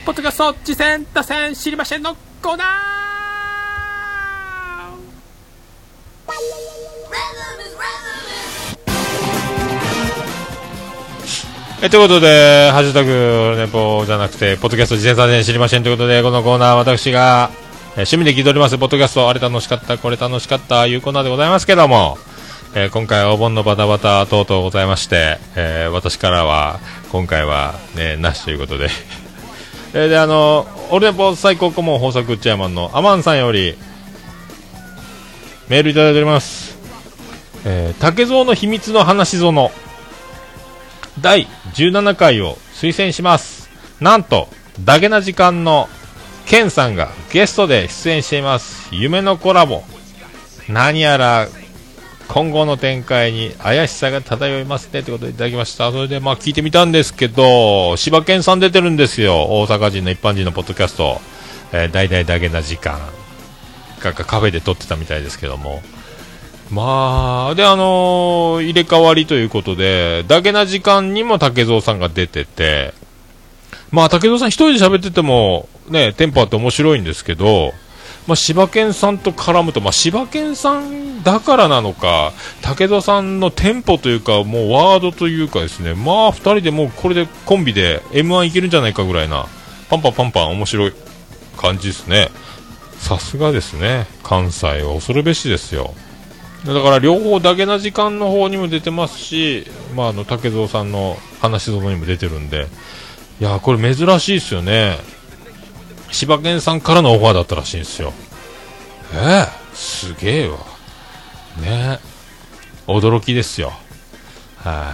ポッドキャスト次戦打線知りませんのコーナー。えということで、ハッシュタグネポじゃなくて、ポッドキャスト事前撮影知りませんということで、このコーナー、私が、趣味で聞いております、ポッドキャスト、あれ楽しかった、これ楽しかった、いうコーナーでございますけども、えー今回はお盆のバタバタ等々ございまして、えー私からは、今回は、ね、なしということで、[laughs] えで、あの、オルネポ最高顧問豊作チェアマンのアマンさんより、メールいただいております。えー竹蔵の秘密の話ぞの、第17回を推薦します。なんと、ダゲな時間のケンさんがゲストで出演しています。夢のコラボ。何やら、今後の展開に怪しさが漂いますねということでいただきました。それでまあ聞いてみたんですけど、柴犬さん出てるんですよ。大阪人の一般人のポッドキャスト。えー、大々ダゲな時間。がカフェで撮ってたみたいですけども。まあ、で、あのー入れ替わりということで、だけな時間にも竹蔵さんが出てて、まあ、竹蔵さん一人で喋ってても、ね、テンポあって面白いんですけど、まあ、柴犬さんと絡むと、まあ、柴犬さんだからなのか、武田さんのテンポというか、もうワードというかですね、まあ、二人でもうこれでコンビで M1 いけるんじゃないかぐらいな、パンパンパンパン面白い感じですね。さすがですね。関西は恐るべしですよ。だから両方だけな時間の方にも出てますし、まあ、あの、竹蔵さんの話し園にも出てるんで、いやこれ珍しいですよね。柴犬さんからのオファーだったらしいんですよ。えー、すげえわ。ね驚きですよ。は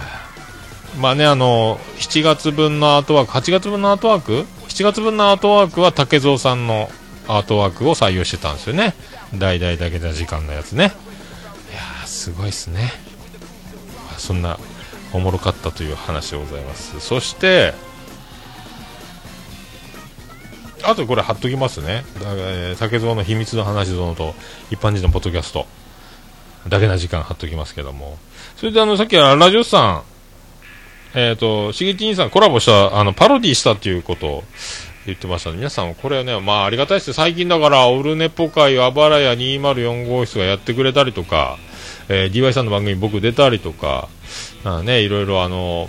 い、まあね、あの、7月分のアートワーク、8月分のアートワーク ?7 月分のアートワークは竹蔵さんのアートワークを採用してたんですよね。大々だけな時間のやつね。いやー、すごいっすね。まそんな、おもろかったという話でございます。そして、あとこれ貼っときますね。えー竹蔵の秘密の話園と一般人のポッドキャスト。だけな時間貼っときますけども。それであの、さっきはラジオさん、えっ、と、しげち兄さんコラボした、あの、パロディしたっていうことを言ってましたので、皆さんこれはね、まあありがたいです最近だから、オルネポ会、あばらや204号室がやってくれたりとか、えー DY さんの番組僕出たりとか、まあね、いろいろあの、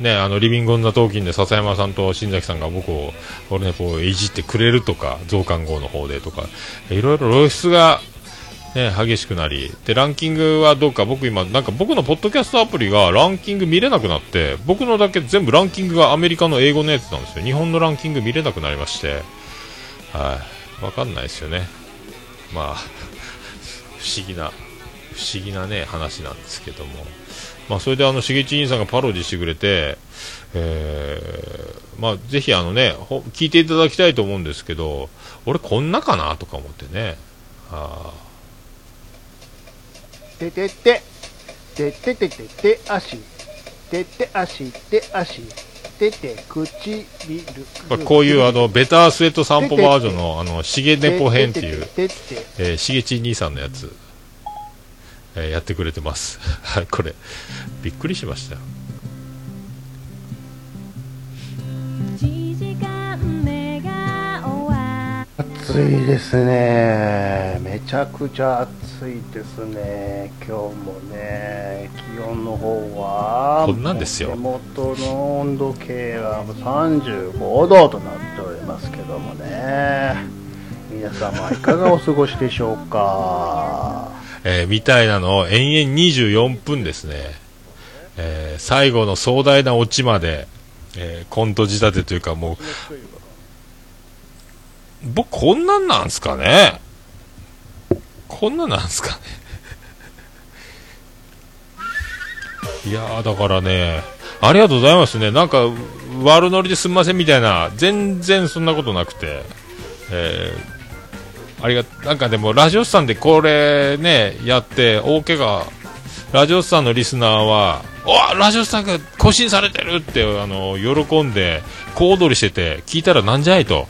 ね、あの、リビングオンザトーキンで笹山さんと新崎さんが僕を、オルネポをいじってくれるとか、増刊号の方でとか、いろいろ露出が、ね、激しくなり、で、ランキングはどうか、僕今、なんか僕のポッドキャストアプリがランキング見れなくなって、僕のだけ全部ランキングがアメリカの英語のやつなんですよ。日本のランキング見れなくなりまして、はい、わかんないですよね。まあ、不思議な、不思議なね、話なんですけども。まあ、それであの、しげち兄さんがパロディしてくれて、えー、まあ、ぜひあのね、ほ聞いていただきたいと思うんですけど、俺こんなかなとか思ってね。あててて、ててててて足、てて足、て足、てて唇。まあ、こういうあの、ベタースウェット散歩バージョンの、あの、しげネポ編っていう、しげち兄さんのやつ、えーやってくれてます。[laughs] はい、これ、びっくりしましたよ。1時間目が終わ暑いですね。めちゃくちゃ暑いですね。今日もね、気温の方は、こんなんですよ手元の温度計は35度となっておりますけどもね。皆様いかがお過ごしでしょうか？えーみたいなのを延々24分ですね、えー最後の壮大なオチまで、えーコント仕立てというかもう、僕こんなんなんすかね？こんなんなんすかね？[laughs] いやだからね、ありがとうございますね。なんか、悪ノリですんませんみたいな、全然そんなことなくて、えーありが、なんかでも、ラジオスさんでこれね、やって、大怪我、ラジオスさんのリスナーは、おラジオスさんが更新されてるって、あの、喜んで、小躍りしてて、聞いたらなんじゃいと。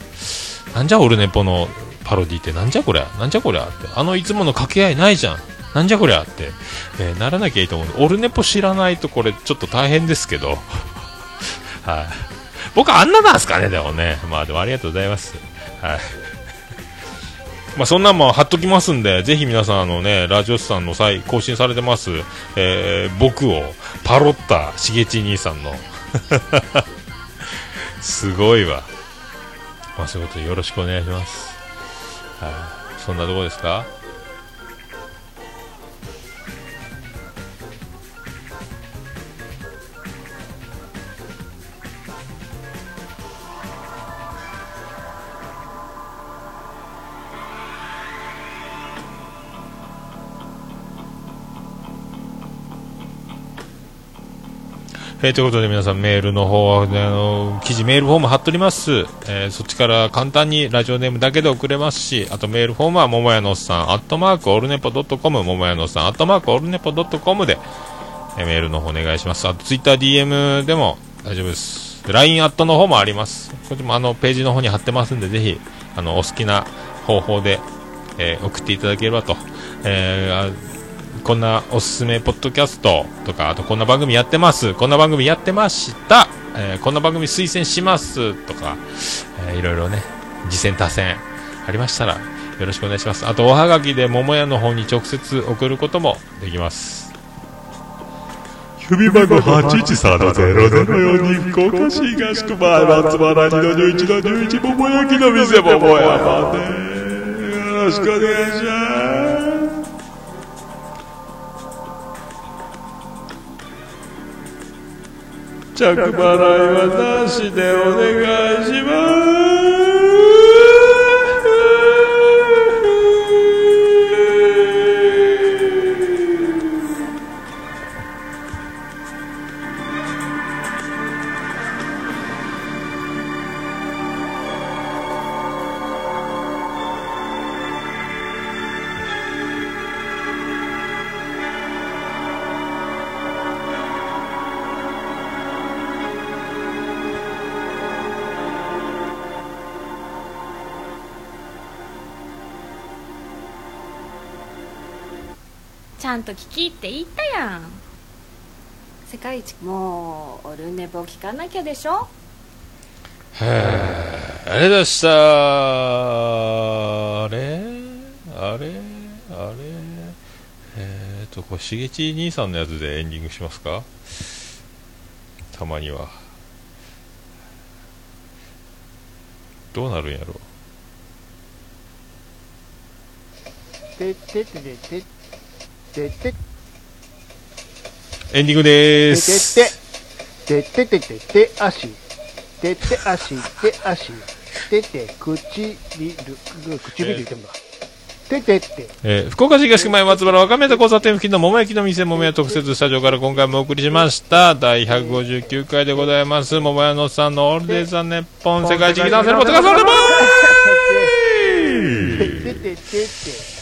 なんじゃオルネポのパロディって、なんじゃこりゃ、なんじゃこりゃって。あのいつもの掛け合いないじゃん。なんじゃこりゃって、えーならなきゃいいと思うんで、オルネポ知らないとこれちょっと大変ですけど、[laughs] はい。僕あんななんすかね、でもね。まあでもありがとうございます。はい。まあそんなんも貼っときますんで、ぜひ皆さんあのね、ラジオスさんの際、更新されてます、えー僕をパロッタしげち兄さんの。[laughs] すごいわ。まあそういうことよろしくお願いします。はい。そんなとこですか？えーということで皆さんメールの方は、ね、あの記事メールフォーム貼っております、えーそっちから簡単にラジオネームだけで送れますしあとメールフォームは桃屋のおっさんアットマークオルネポドットコム桃屋のおっさんアットマークオルネポドットコムで、えーメールの方お願いします。あとツイッター DM でも大丈夫です。LINE アットの方もあります。こっちもあのページの方に貼ってますんでぜひあのお好きな方法で、えー送っていただければと、えーこんなおすすめポッドキャストとか、あとこんな番組やってます、こんな番組やってました、えーこんな番組推薦しますとか、えーいろいろね、次戦多戦ありましたら、よろしくお願いします。あと、おはがきで桃屋の方に直接送ることもできます。指番号813-0042福岡市東区前松原2の11の11桃焼きの店桃屋までよろしくお願いします着払いはなしでお願いします。んと聞きって言ったやん。世界一もうオルネポ聞かなきゃでしょ？はいありがとうございました。あれ？あれ？あれ？えーと、これ、しげち兄さんのやつでエンディングしますか？たまには。どうなるんやろててててててて。エンディングでーす。ててててて足。てて足。て足。てて唇唇言ってててってえー福岡市東区前松原若宮と交差点付近の桃焼きの店桃屋特設スタジオから今回もお送りしました。第159回でございます。桃屋のさんのオールデイズ・ザ・ネッポン。世界一男性のポッドキャストでてててて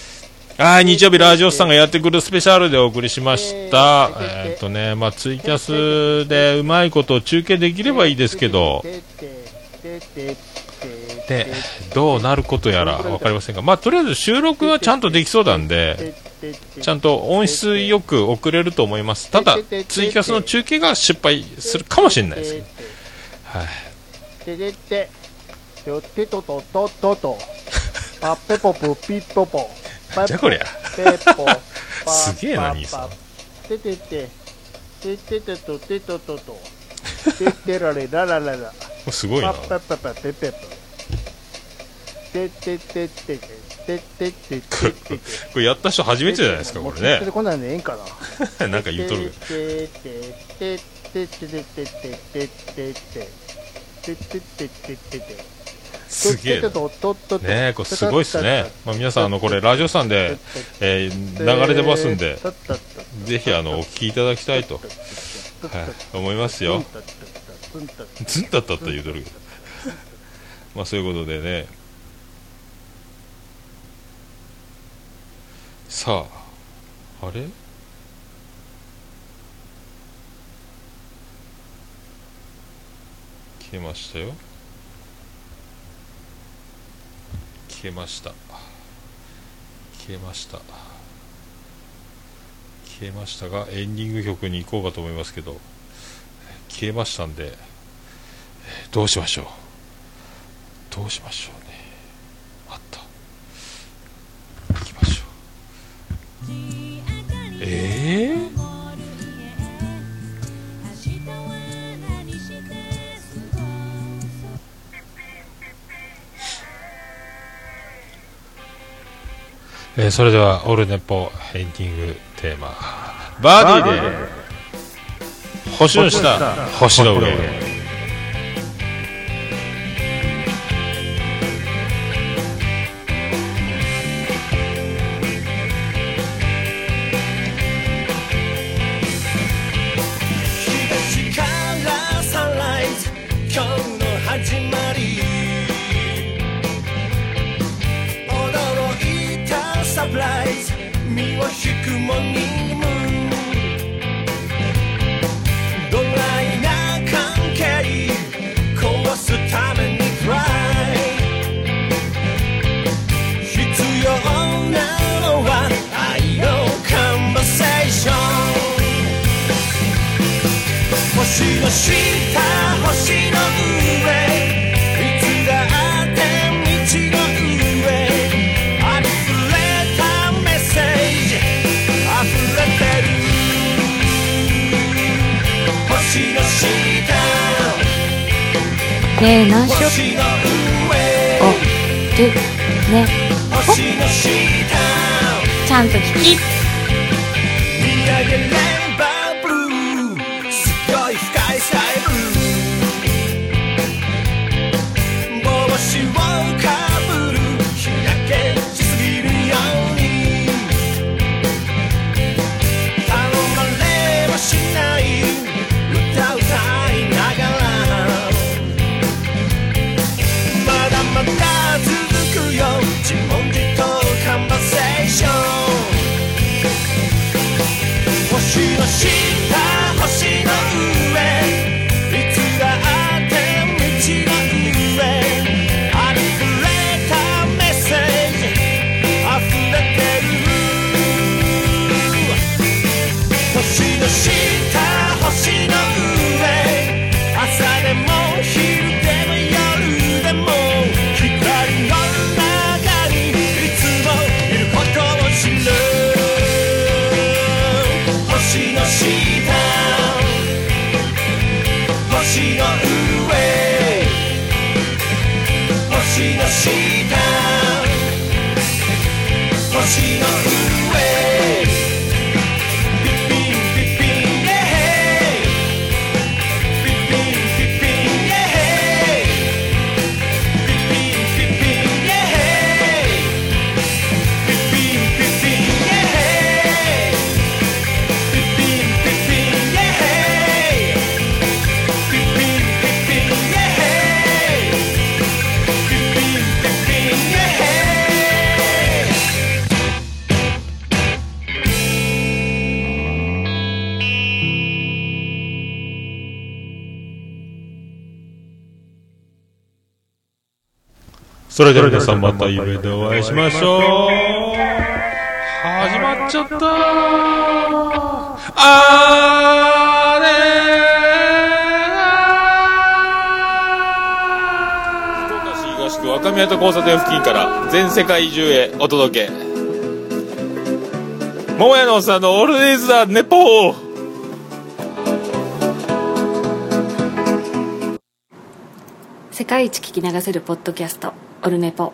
はい、日曜日ラジオスさんがやってくるスペシャルでお送りしました。えーっとね、まあツイキャスでうまいこと中継できればいいですけど、で、どうなることやらわかりませんが、まあとりあえず収録はちゃんとできそうなんで、ちゃんと音質よく送れると思います。ただ、ツイキャスの中継が失敗するかもしれないですけど。はい。てててよてとととととパッペポプピッポポなんじゃこりゃ。ペッポパすげえな兄さん。ててててててとてととと。ててられらららら。すごいな。パッパッパててて。てててててててこれやった人初めてじゃないですか、これね。こんなんでええんかな。[laughs] なんか言うとる。てててててててててて。てててててててすげえ。ねえ、これすごいっすね。まあ、皆さん、あの、これ、ラジオさんで、えー流れてますんで、ぜひ、あの、お聞きいただきたいと、はい、思いますよ。ずんたったって言うとるけど。まあ、そういうことでね。さあ、あれ？消えましたよ。消えました。消えました。消えましたがエンディング曲に行こうかと思いますけど消えましたんでどうしましょう。どうしましょうね。えーそれではオルネポエンディングテーマ。バーディーで星の下星の上 she won't れでは皆さんまた夢でお会いしましょう始まっちゃったあれ東区若宮と交差点付近から全世界中へお届け桃屋のおっさんのオールディーズ・ザ・ネポー世界一聞き流せるポッドキャスト。オルネポ」